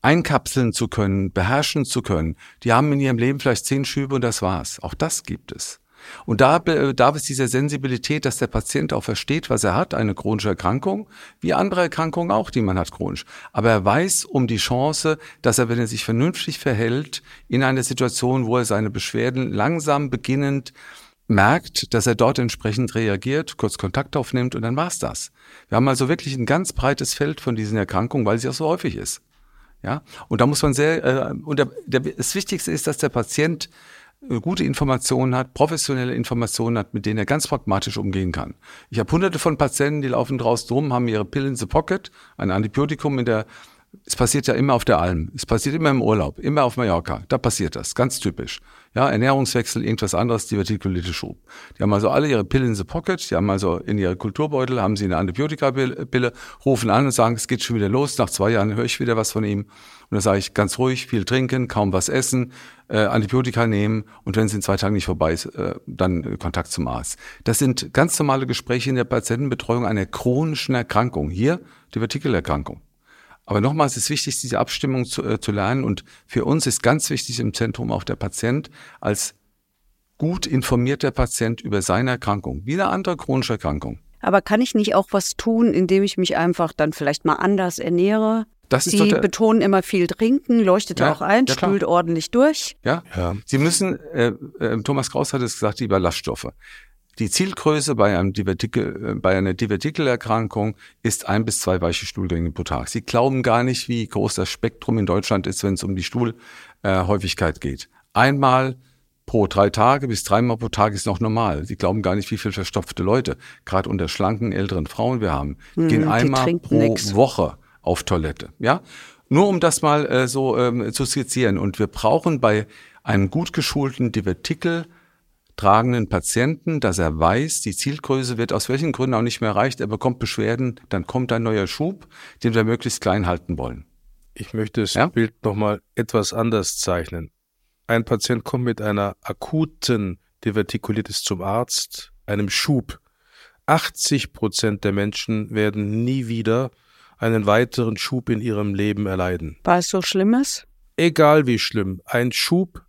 einkapseln zu können, beherrschen zu können. Die haben in ihrem Leben vielleicht zehn Schübe und das war's. Auch das gibt es. Und da bedarf es dieser Sensibilität, dass der Patient auch versteht, was er hat, eine chronische Erkrankung, wie andere Erkrankungen auch, die man hat chronisch. Aber er weiß um die Chance, dass er, wenn er sich vernünftig verhält, in einer Situation, wo er seine Beschwerden langsam beginnend merkt, dass er dort entsprechend reagiert, kurz Kontakt aufnimmt und dann war's das. Wir haben also wirklich ein ganz breites Feld von diesen Erkrankungen, weil sie auch so häufig ist. Ja, und da muss man sehr, äh, und der, der, das Wichtigste ist, dass der Patient gute Informationen hat, professionelle Informationen hat, mit denen er ganz pragmatisch umgehen kann. Ich habe hunderte von Patienten, die laufen draußen rum, haben ihre Pill in the Pocket, ein Antibiotikum in der es passiert ja immer auf der Alm. Es passiert immer im Urlaub, immer auf Mallorca. Da passiert das, ganz typisch. Ja, Ernährungswechsel, irgendwas anderes, Divertikulitis Schub. Die haben also alle ihre Pillen in the pocket, die haben also in ihre Kulturbeutel, haben sie eine Antibiotikapille, rufen an und sagen, es geht schon wieder los. Nach zwei Jahren höre ich wieder was von ihm. Und dann sage ich ganz ruhig, viel trinken, kaum was essen, äh, Antibiotika nehmen und wenn es in zwei Tagen nicht vorbei ist, äh, dann Kontakt zum Arzt. Das sind ganz normale Gespräche in der Patientenbetreuung einer chronischen Erkrankung. Hier Divertikelerkrankung. Aber nochmals ist wichtig, diese Abstimmung zu, äh, zu lernen. Und für uns ist ganz wichtig im Zentrum auch der Patient als gut informierter Patient über seine Erkrankung, wie eine andere chronische Erkrankung. Aber kann ich nicht auch was tun, indem ich mich einfach dann vielleicht mal anders ernähre? Das Sie betonen immer viel trinken, leuchtet ja, auch ein, ja, spült ordentlich durch. Ja, ja. Sie müssen, äh, äh, Thomas Kraus hat es gesagt, die Ballaststoffe. Die Zielgröße bei, einem Divertikel, äh, bei einer Divertikelerkrankung ist ein bis zwei weiche Stuhlgänge pro Tag. Sie glauben gar nicht, wie groß das Spektrum in Deutschland ist, wenn es um die Stuhlhäufigkeit äh, geht. Einmal pro drei Tage bis dreimal pro Tag ist noch normal. Sie glauben gar nicht, wie viel verstopfte Leute, gerade unter schlanken älteren Frauen wir haben, hm, gehen einmal pro nix. Woche auf Toilette. Ja, Nur um das mal äh, so ähm, zu skizzieren. Und wir brauchen bei einem gut geschulten Divertikel tragenden Patienten, dass er weiß, die Zielgröße wird aus welchen Gründen auch nicht mehr erreicht, er bekommt Beschwerden, dann kommt ein neuer Schub, den wir möglichst klein halten wollen. Ich möchte das ja? Bild nochmal etwas anders zeichnen. Ein Patient kommt mit einer akuten Divertikulitis zum Arzt, einem Schub. 80 Prozent der Menschen werden nie wieder einen weiteren Schub in ihrem Leben erleiden. War es so Schlimmes? Egal wie schlimm. Ein Schub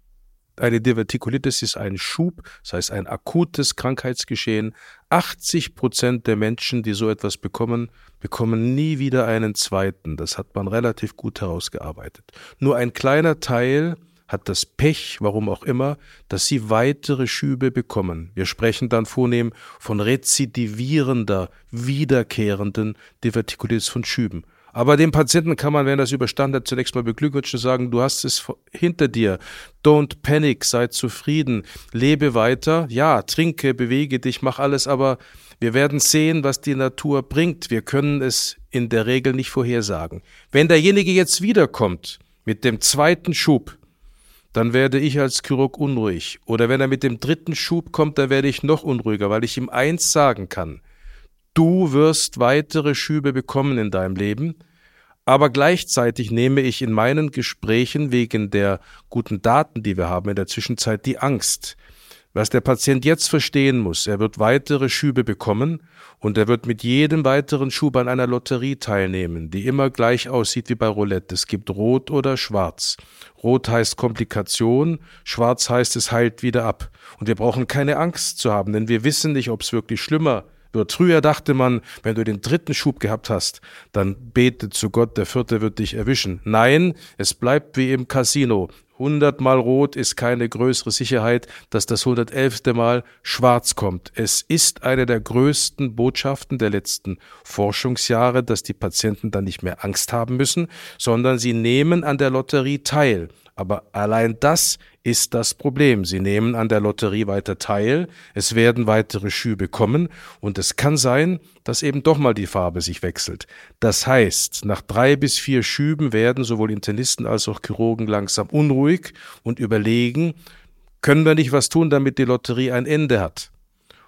eine Divertikulitis ist ein Schub, das heißt ein akutes Krankheitsgeschehen. 80 Prozent der Menschen, die so etwas bekommen, bekommen nie wieder einen zweiten. Das hat man relativ gut herausgearbeitet. Nur ein kleiner Teil hat das Pech, warum auch immer, dass sie weitere Schübe bekommen. Wir sprechen dann vornehm von rezidivierender, wiederkehrenden Divertikulitis von Schüben. Aber dem Patienten kann man, wenn das überstanden hat, zunächst mal beglückwünschen und sagen, du hast es hinter dir. Don't panic, sei zufrieden, lebe weiter. Ja, trinke, bewege dich, mach alles, aber wir werden sehen, was die Natur bringt. Wir können es in der Regel nicht vorhersagen. Wenn derjenige jetzt wiederkommt mit dem zweiten Schub, dann werde ich als Chirurg unruhig. Oder wenn er mit dem dritten Schub kommt, dann werde ich noch unruhiger, weil ich ihm eins sagen kann. Du wirst weitere Schübe bekommen in deinem Leben, aber gleichzeitig nehme ich in meinen Gesprächen wegen der guten Daten, die wir haben in der Zwischenzeit, die Angst. Was der Patient jetzt verstehen muss, er wird weitere Schübe bekommen und er wird mit jedem weiteren Schub an einer Lotterie teilnehmen, die immer gleich aussieht wie bei Roulette. Es gibt Rot oder Schwarz. Rot heißt Komplikation, Schwarz heißt es heilt wieder ab. Und wir brauchen keine Angst zu haben, denn wir wissen nicht, ob es wirklich schlimmer. Früher dachte man, wenn du den dritten Schub gehabt hast, dann bete zu Gott, der vierte wird dich erwischen. Nein, es bleibt wie im Casino. Hundertmal rot ist keine größere Sicherheit, dass das hundertelfte Mal schwarz kommt. Es ist eine der größten Botschaften der letzten Forschungsjahre, dass die Patienten dann nicht mehr Angst haben müssen, sondern sie nehmen an der Lotterie teil. Aber allein das ist das Problem. Sie nehmen an der Lotterie weiter teil, es werden weitere Schübe kommen und es kann sein, dass eben doch mal die Farbe sich wechselt. Das heißt, nach drei bis vier Schüben werden sowohl Internisten als auch Chirurgen langsam unruhig und überlegen, können wir nicht was tun, damit die Lotterie ein Ende hat?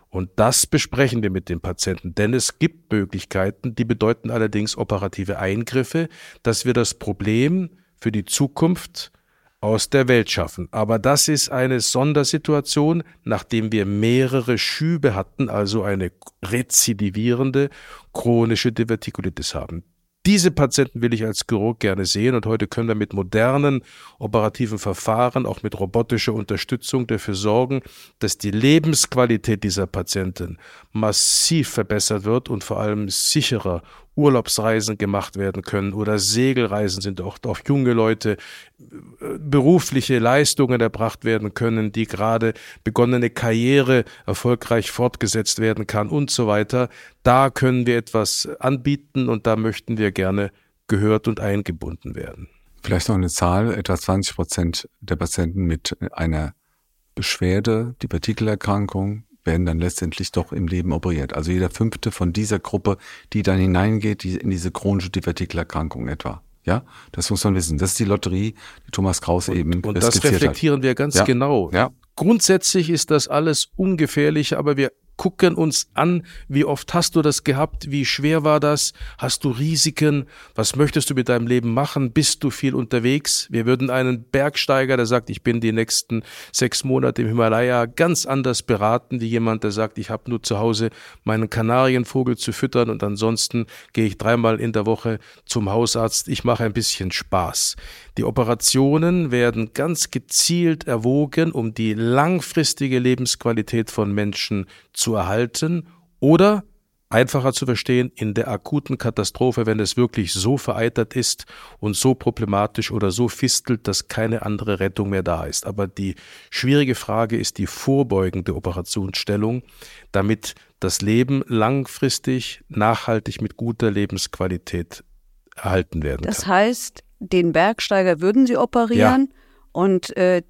Und das besprechen wir mit dem Patienten, denn es gibt Möglichkeiten, die bedeuten allerdings operative Eingriffe, dass wir das Problem für die Zukunft aus der Welt schaffen. Aber das ist eine Sondersituation, nachdem wir mehrere Schübe hatten, also eine rezidivierende chronische Divertikulitis haben. Diese Patienten will ich als Chirurg gerne sehen und heute können wir mit modernen operativen Verfahren, auch mit robotischer Unterstützung dafür sorgen, dass die Lebensqualität dieser Patienten massiv verbessert wird und vor allem sicherer Urlaubsreisen gemacht werden können oder Segelreisen sind auch auf junge Leute äh, berufliche Leistungen erbracht werden können, die gerade begonnene Karriere erfolgreich fortgesetzt werden kann und so weiter. Da können wir etwas anbieten und da möchten wir gerne gehört und eingebunden werden. Vielleicht noch eine Zahl, etwa 20 Prozent der Patienten mit einer Beschwerde, die Partikelerkrankung, werden dann letztendlich doch im Leben operiert. Also jeder fünfte von dieser Gruppe, die dann hineingeht, die in diese chronische Divertikelerkrankung etwa. Ja, das muss man wissen. Das ist die Lotterie, die Thomas Kraus und, eben Und das reflektieren hat. wir ganz ja. genau. Ja. Grundsätzlich ist das alles ungefährlich, aber wir gucken uns an, wie oft hast du das gehabt, wie schwer war das, hast du Risiken, was möchtest du mit deinem Leben machen, bist du viel unterwegs? Wir würden einen Bergsteiger, der sagt, ich bin die nächsten sechs Monate im Himalaya, ganz anders beraten, wie jemand, der sagt, ich habe nur zu Hause meinen Kanarienvogel zu füttern und ansonsten gehe ich dreimal in der Woche zum Hausarzt, ich mache ein bisschen Spaß. Die Operationen werden ganz gezielt erwogen, um die langfristige Lebensqualität von Menschen zu erhalten oder einfacher zu verstehen, in der akuten Katastrophe, wenn es wirklich so vereitert ist und so problematisch oder so fistelt, dass keine andere Rettung mehr da ist. Aber die schwierige Frage ist die vorbeugende Operationsstellung, damit das Leben langfristig, nachhaltig mit guter Lebensqualität erhalten werden kann. Das heißt, den Bergsteiger würden Sie operieren ja. und äh,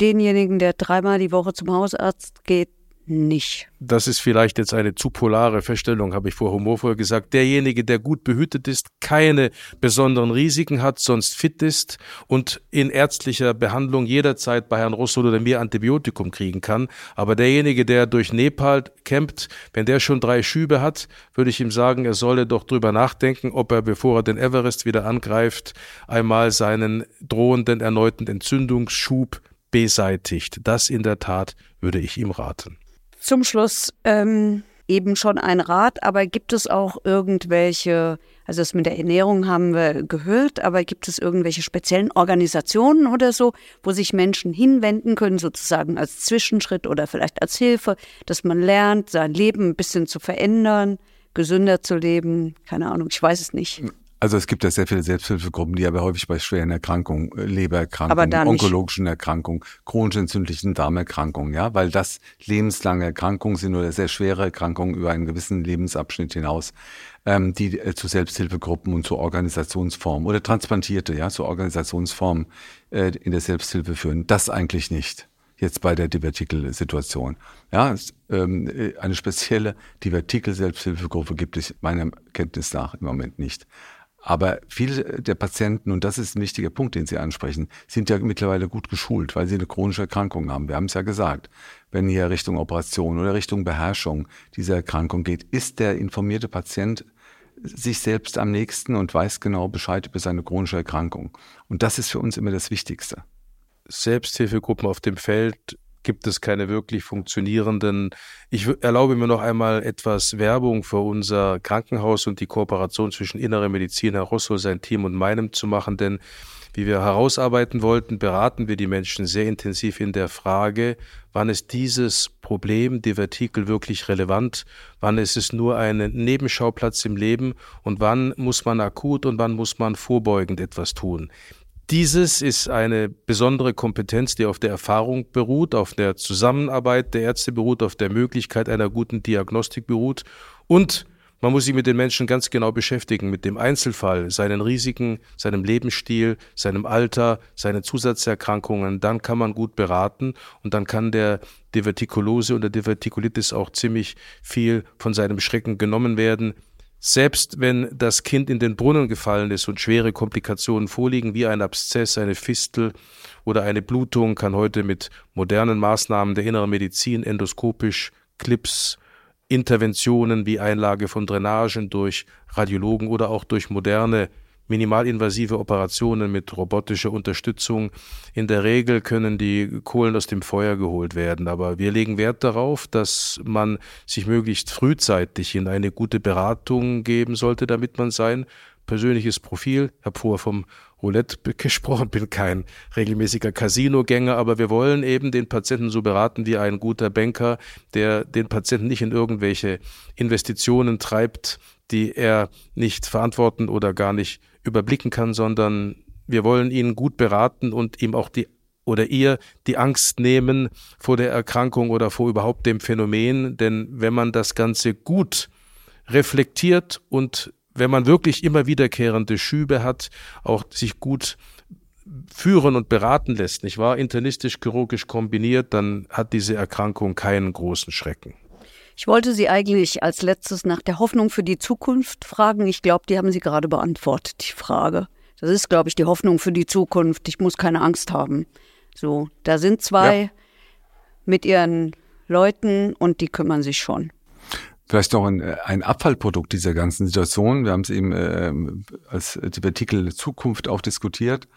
denjenigen, der dreimal die Woche zum Hausarzt geht, nicht. Das ist vielleicht jetzt eine zu polare Feststellung, habe ich vor humorvoll gesagt. Derjenige, der gut behütet ist, keine besonderen Risiken hat, sonst fit ist und in ärztlicher Behandlung jederzeit bei Herrn Russell oder mir Antibiotikum kriegen kann. Aber derjenige, der durch Nepal campt, wenn der schon drei Schübe hat, würde ich ihm sagen, er solle doch drüber nachdenken, ob er, bevor er den Everest wieder angreift, einmal seinen drohenden erneuten Entzündungsschub beseitigt. Das in der Tat würde ich ihm raten. Zum Schluss ähm, eben schon ein Rat, aber gibt es auch irgendwelche, also das mit der Ernährung haben wir gehört, aber gibt es irgendwelche speziellen Organisationen oder so, wo sich Menschen hinwenden können, sozusagen als Zwischenschritt oder vielleicht als Hilfe, dass man lernt, sein Leben ein bisschen zu verändern, gesünder zu leben? Keine Ahnung, ich weiß es nicht. Also es gibt ja sehr viele Selbsthilfegruppen, die aber häufig bei schweren Erkrankungen, äh, Lebererkrankungen, onkologischen Erkrankungen, chronisch entzündlichen Darmerkrankungen, ja, weil das lebenslange Erkrankungen sind oder sehr schwere Erkrankungen über einen gewissen Lebensabschnitt hinaus, ähm, die äh, zu Selbsthilfegruppen und zu Organisationsformen oder Transplantierte, ja, zu Organisationsformen äh, in der Selbsthilfe führen. Das eigentlich nicht jetzt bei der Divertikel-Situation. Ja, ähm, äh, eine spezielle Divertikel-Selbsthilfegruppe gibt es meiner Kenntnis nach im Moment nicht. Aber viele der Patienten, und das ist ein wichtiger Punkt, den Sie ansprechen, sind ja mittlerweile gut geschult, weil sie eine chronische Erkrankung haben. Wir haben es ja gesagt. Wenn hier Richtung Operation oder Richtung Beherrschung dieser Erkrankung geht, ist der informierte Patient sich selbst am nächsten und weiß genau Bescheid über seine chronische Erkrankung. Und das ist für uns immer das Wichtigste. Selbsthilfegruppen auf dem Feld gibt es keine wirklich funktionierenden. Ich erlaube mir noch einmal etwas Werbung für unser Krankenhaus und die Kooperation zwischen Innere Medizin, Herr Rosso, sein Team und meinem zu machen, denn wie wir herausarbeiten wollten, beraten wir die Menschen sehr intensiv in der Frage, wann ist dieses Problem, Divertikel, wirklich relevant, wann ist es nur ein Nebenschauplatz im Leben und wann muss man akut und wann muss man vorbeugend etwas tun. Dieses ist eine besondere Kompetenz, die auf der Erfahrung beruht, auf der Zusammenarbeit der Ärzte beruht, auf der Möglichkeit einer guten Diagnostik beruht und man muss sich mit den Menschen ganz genau beschäftigen, mit dem Einzelfall, seinen Risiken, seinem Lebensstil, seinem Alter, seinen Zusatzerkrankungen. Dann kann man gut beraten und dann kann der Divertikulose und der Divertikulitis auch ziemlich viel von seinem Schrecken genommen werden. Selbst wenn das Kind in den Brunnen gefallen ist und schwere Komplikationen vorliegen, wie ein Abszess, eine Fistel oder eine Blutung, kann heute mit modernen Maßnahmen der inneren Medizin endoskopisch Clips, Interventionen wie Einlage von Drainagen durch Radiologen oder auch durch moderne minimalinvasive Operationen mit robotischer Unterstützung. In der Regel können die Kohlen aus dem Feuer geholt werden, aber wir legen Wert darauf, dass man sich möglichst frühzeitig in eine gute Beratung geben sollte, damit man sein persönliches Profil, ich habe vorher vom Roulette gesprochen, bin kein regelmäßiger Casinogänger, aber wir wollen eben den Patienten so beraten wie ein guter Banker, der den Patienten nicht in irgendwelche Investitionen treibt, die er nicht verantworten oder gar nicht überblicken kann, sondern wir wollen ihn gut beraten und ihm auch die oder ihr die Angst nehmen vor der Erkrankung oder vor überhaupt dem Phänomen, denn wenn man das Ganze gut reflektiert und wenn man wirklich immer wiederkehrende Schübe hat, auch sich gut führen und beraten lässt, nicht wahr, internistisch-chirurgisch kombiniert, dann hat diese Erkrankung keinen großen Schrecken. Ich wollte Sie eigentlich als letztes nach der Hoffnung für die Zukunft fragen. Ich glaube, die haben Sie gerade beantwortet, die Frage. Das ist, glaube ich, die Hoffnung für die Zukunft. Ich muss keine Angst haben. So, da sind zwei ja. mit ihren Leuten und die kümmern sich schon. Vielleicht noch ein, ein Abfallprodukt dieser ganzen Situation. Wir haben es eben äh, als Artikel Zukunft auch diskutiert.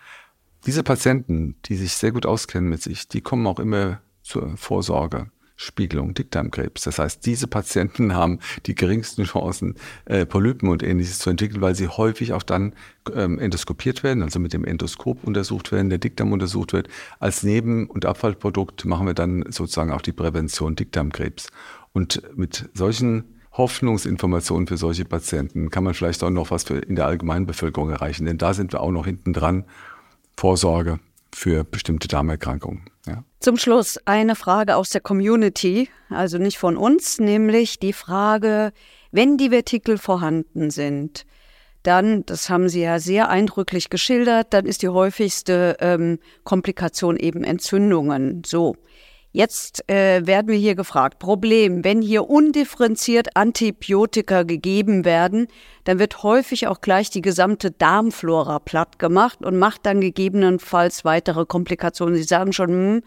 Diese Patienten, die sich sehr gut auskennen mit sich, die kommen auch immer zur Vorsorge. Spiegelung Dickdarmkrebs. Das heißt, diese Patienten haben die geringsten Chancen, äh, Polypen und ähnliches zu entwickeln, weil sie häufig auch dann ähm, endoskopiert werden, also mit dem Endoskop untersucht werden, der Dickdarm untersucht wird. Als Neben- und Abfallprodukt machen wir dann sozusagen auch die Prävention Dickdarmkrebs. Und mit solchen Hoffnungsinformationen für solche Patienten kann man vielleicht auch noch was für in der allgemeinen Bevölkerung erreichen, denn da sind wir auch noch hinten dran. Vorsorge für bestimmte Darmerkrankungen. Zum Schluss eine Frage aus der Community, also nicht von uns, nämlich die Frage, wenn die Vertikel vorhanden sind, dann, das haben Sie ja sehr eindrücklich geschildert, dann ist die häufigste ähm, Komplikation eben Entzündungen. So. Jetzt äh, werden wir hier gefragt, Problem, wenn hier undifferenziert Antibiotika gegeben werden, dann wird häufig auch gleich die gesamte Darmflora platt gemacht und macht dann gegebenenfalls weitere Komplikationen. Sie sagen schon, hm,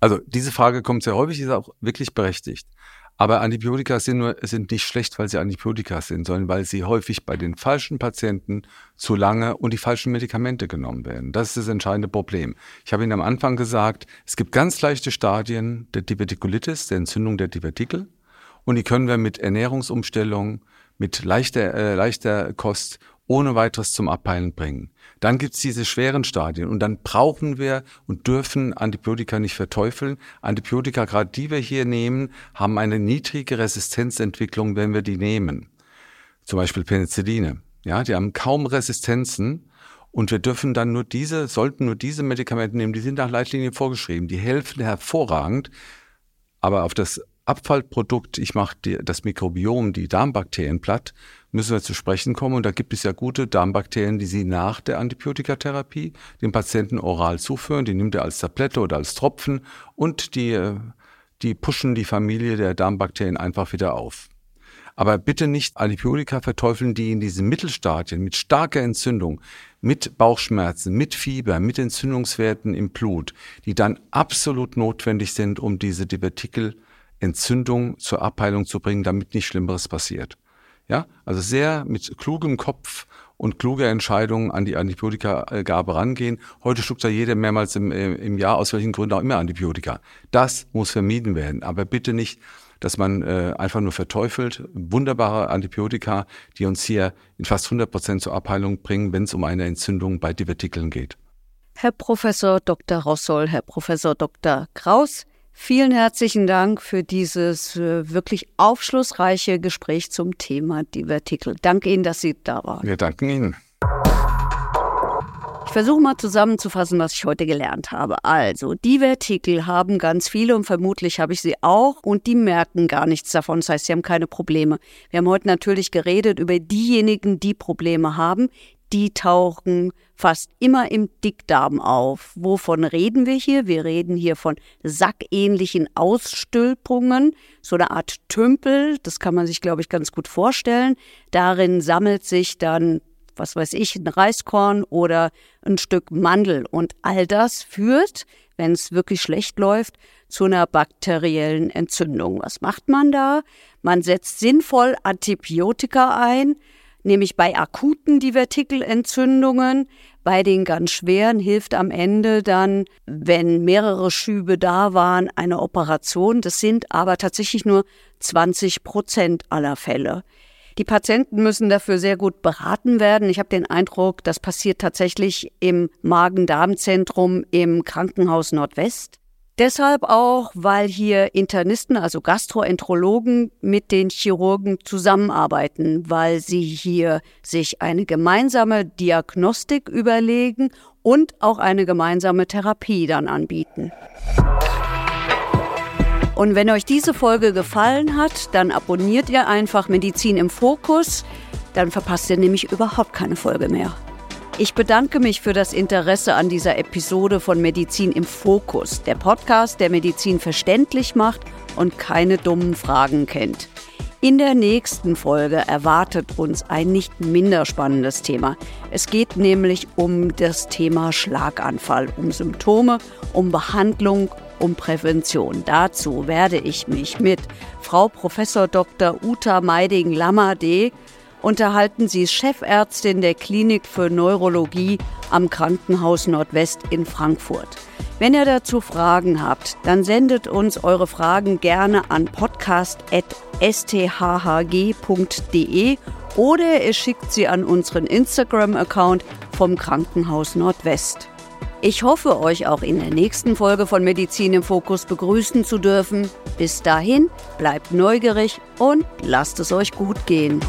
also diese Frage kommt sehr häufig, ist auch wirklich berechtigt. Aber Antibiotika sind, nur, sind nicht schlecht, weil sie Antibiotika sind, sondern weil sie häufig bei den falschen Patienten zu lange und die falschen Medikamente genommen werden. Das ist das entscheidende Problem. Ich habe Ihnen am Anfang gesagt, es gibt ganz leichte Stadien der Divertikulitis, der Entzündung der Divertikel. Und die können wir mit Ernährungsumstellung, mit leichter, äh, leichter Kost ohne weiteres zum Abheilen bringen. Dann gibt's diese schweren Stadien und dann brauchen wir und dürfen Antibiotika nicht verteufeln. Antibiotika, gerade die wir hier nehmen, haben eine niedrige Resistenzentwicklung, wenn wir die nehmen. Zum Beispiel Penicilline. Ja, die haben kaum Resistenzen und wir dürfen dann nur diese, sollten nur diese Medikamente nehmen, die sind nach Leitlinien vorgeschrieben. Die helfen hervorragend, aber auf das Abfallprodukt, ich mache das Mikrobiom, die Darmbakterien platt, müssen wir zu sprechen kommen. Und da gibt es ja gute Darmbakterien, die Sie nach der Antibiotikatherapie dem Patienten oral zuführen. Die nimmt er als Tablette oder als Tropfen und die, äh, die pushen die Familie der Darmbakterien einfach wieder auf. Aber bitte nicht Antibiotika verteufeln, die in diesen Mittelstadien mit starker Entzündung, mit Bauchschmerzen, mit Fieber, mit Entzündungswerten im Blut, die dann absolut notwendig sind, um diese Divertikelentzündung zur Abheilung zu bringen, damit nicht Schlimmeres passiert. Ja, also sehr mit klugem Kopf und kluger Entscheidung an die Antibiotikagabe rangehen. Heute schluckt ja jeder mehrmals im, äh, im Jahr, aus welchen Gründen auch immer, Antibiotika. Das muss vermieden werden. Aber bitte nicht, dass man äh, einfach nur verteufelt. Wunderbare Antibiotika, die uns hier in fast 100 Prozent zur Abheilung bringen, wenn es um eine Entzündung bei Divertikeln geht. Herr Professor Dr. Rossol, Herr Professor Dr. Kraus, Vielen herzlichen Dank für dieses äh, wirklich aufschlussreiche Gespräch zum Thema Divertikel. Danke Ihnen, dass Sie da waren. Wir danken Ihnen. Ich versuche mal zusammenzufassen, was ich heute gelernt habe. Also, Divertikel haben ganz viele und vermutlich habe ich sie auch und die merken gar nichts davon. Das heißt, sie haben keine Probleme. Wir haben heute natürlich geredet über diejenigen, die Probleme haben die tauchen fast immer im Dickdarm auf. Wovon reden wir hier? Wir reden hier von sackähnlichen Ausstülpungen, so eine Art Tümpel, das kann man sich, glaube ich, ganz gut vorstellen. Darin sammelt sich dann, was weiß ich, ein Reiskorn oder ein Stück Mandel. Und all das führt, wenn es wirklich schlecht läuft, zu einer bakteriellen Entzündung. Was macht man da? Man setzt sinnvoll Antibiotika ein, nämlich bei akuten Divertikelentzündungen. Bei den ganz schweren hilft am Ende dann, wenn mehrere Schübe da waren, eine Operation. Das sind aber tatsächlich nur 20 Prozent aller Fälle. Die Patienten müssen dafür sehr gut beraten werden. Ich habe den Eindruck, das passiert tatsächlich im Magen-Darm-Zentrum im Krankenhaus Nordwest. Deshalb auch, weil hier Internisten, also Gastroenterologen mit den Chirurgen zusammenarbeiten, weil sie hier sich eine gemeinsame Diagnostik überlegen und auch eine gemeinsame Therapie dann anbieten. Und wenn euch diese Folge gefallen hat, dann abonniert ihr einfach Medizin im Fokus, dann verpasst ihr nämlich überhaupt keine Folge mehr. Ich bedanke mich für das Interesse an dieser Episode von Medizin im Fokus, der Podcast, der Medizin verständlich macht und keine dummen Fragen kennt. In der nächsten Folge erwartet uns ein nicht minder spannendes Thema. Es geht nämlich um das Thema Schlaganfall, um Symptome, um Behandlung, um Prävention. Dazu werde ich mich mit Frau Prof. Dr. Uta Meiding-Lammerde unterhalten Sie Chefärztin der Klinik für Neurologie am Krankenhaus Nordwest in Frankfurt. Wenn ihr dazu Fragen habt, dann sendet uns eure Fragen gerne an podcast.sthhg.de oder ihr schickt sie an unseren Instagram-Account vom Krankenhaus Nordwest. Ich hoffe, euch auch in der nächsten Folge von Medizin im Fokus begrüßen zu dürfen. Bis dahin, bleibt neugierig und lasst es euch gut gehen.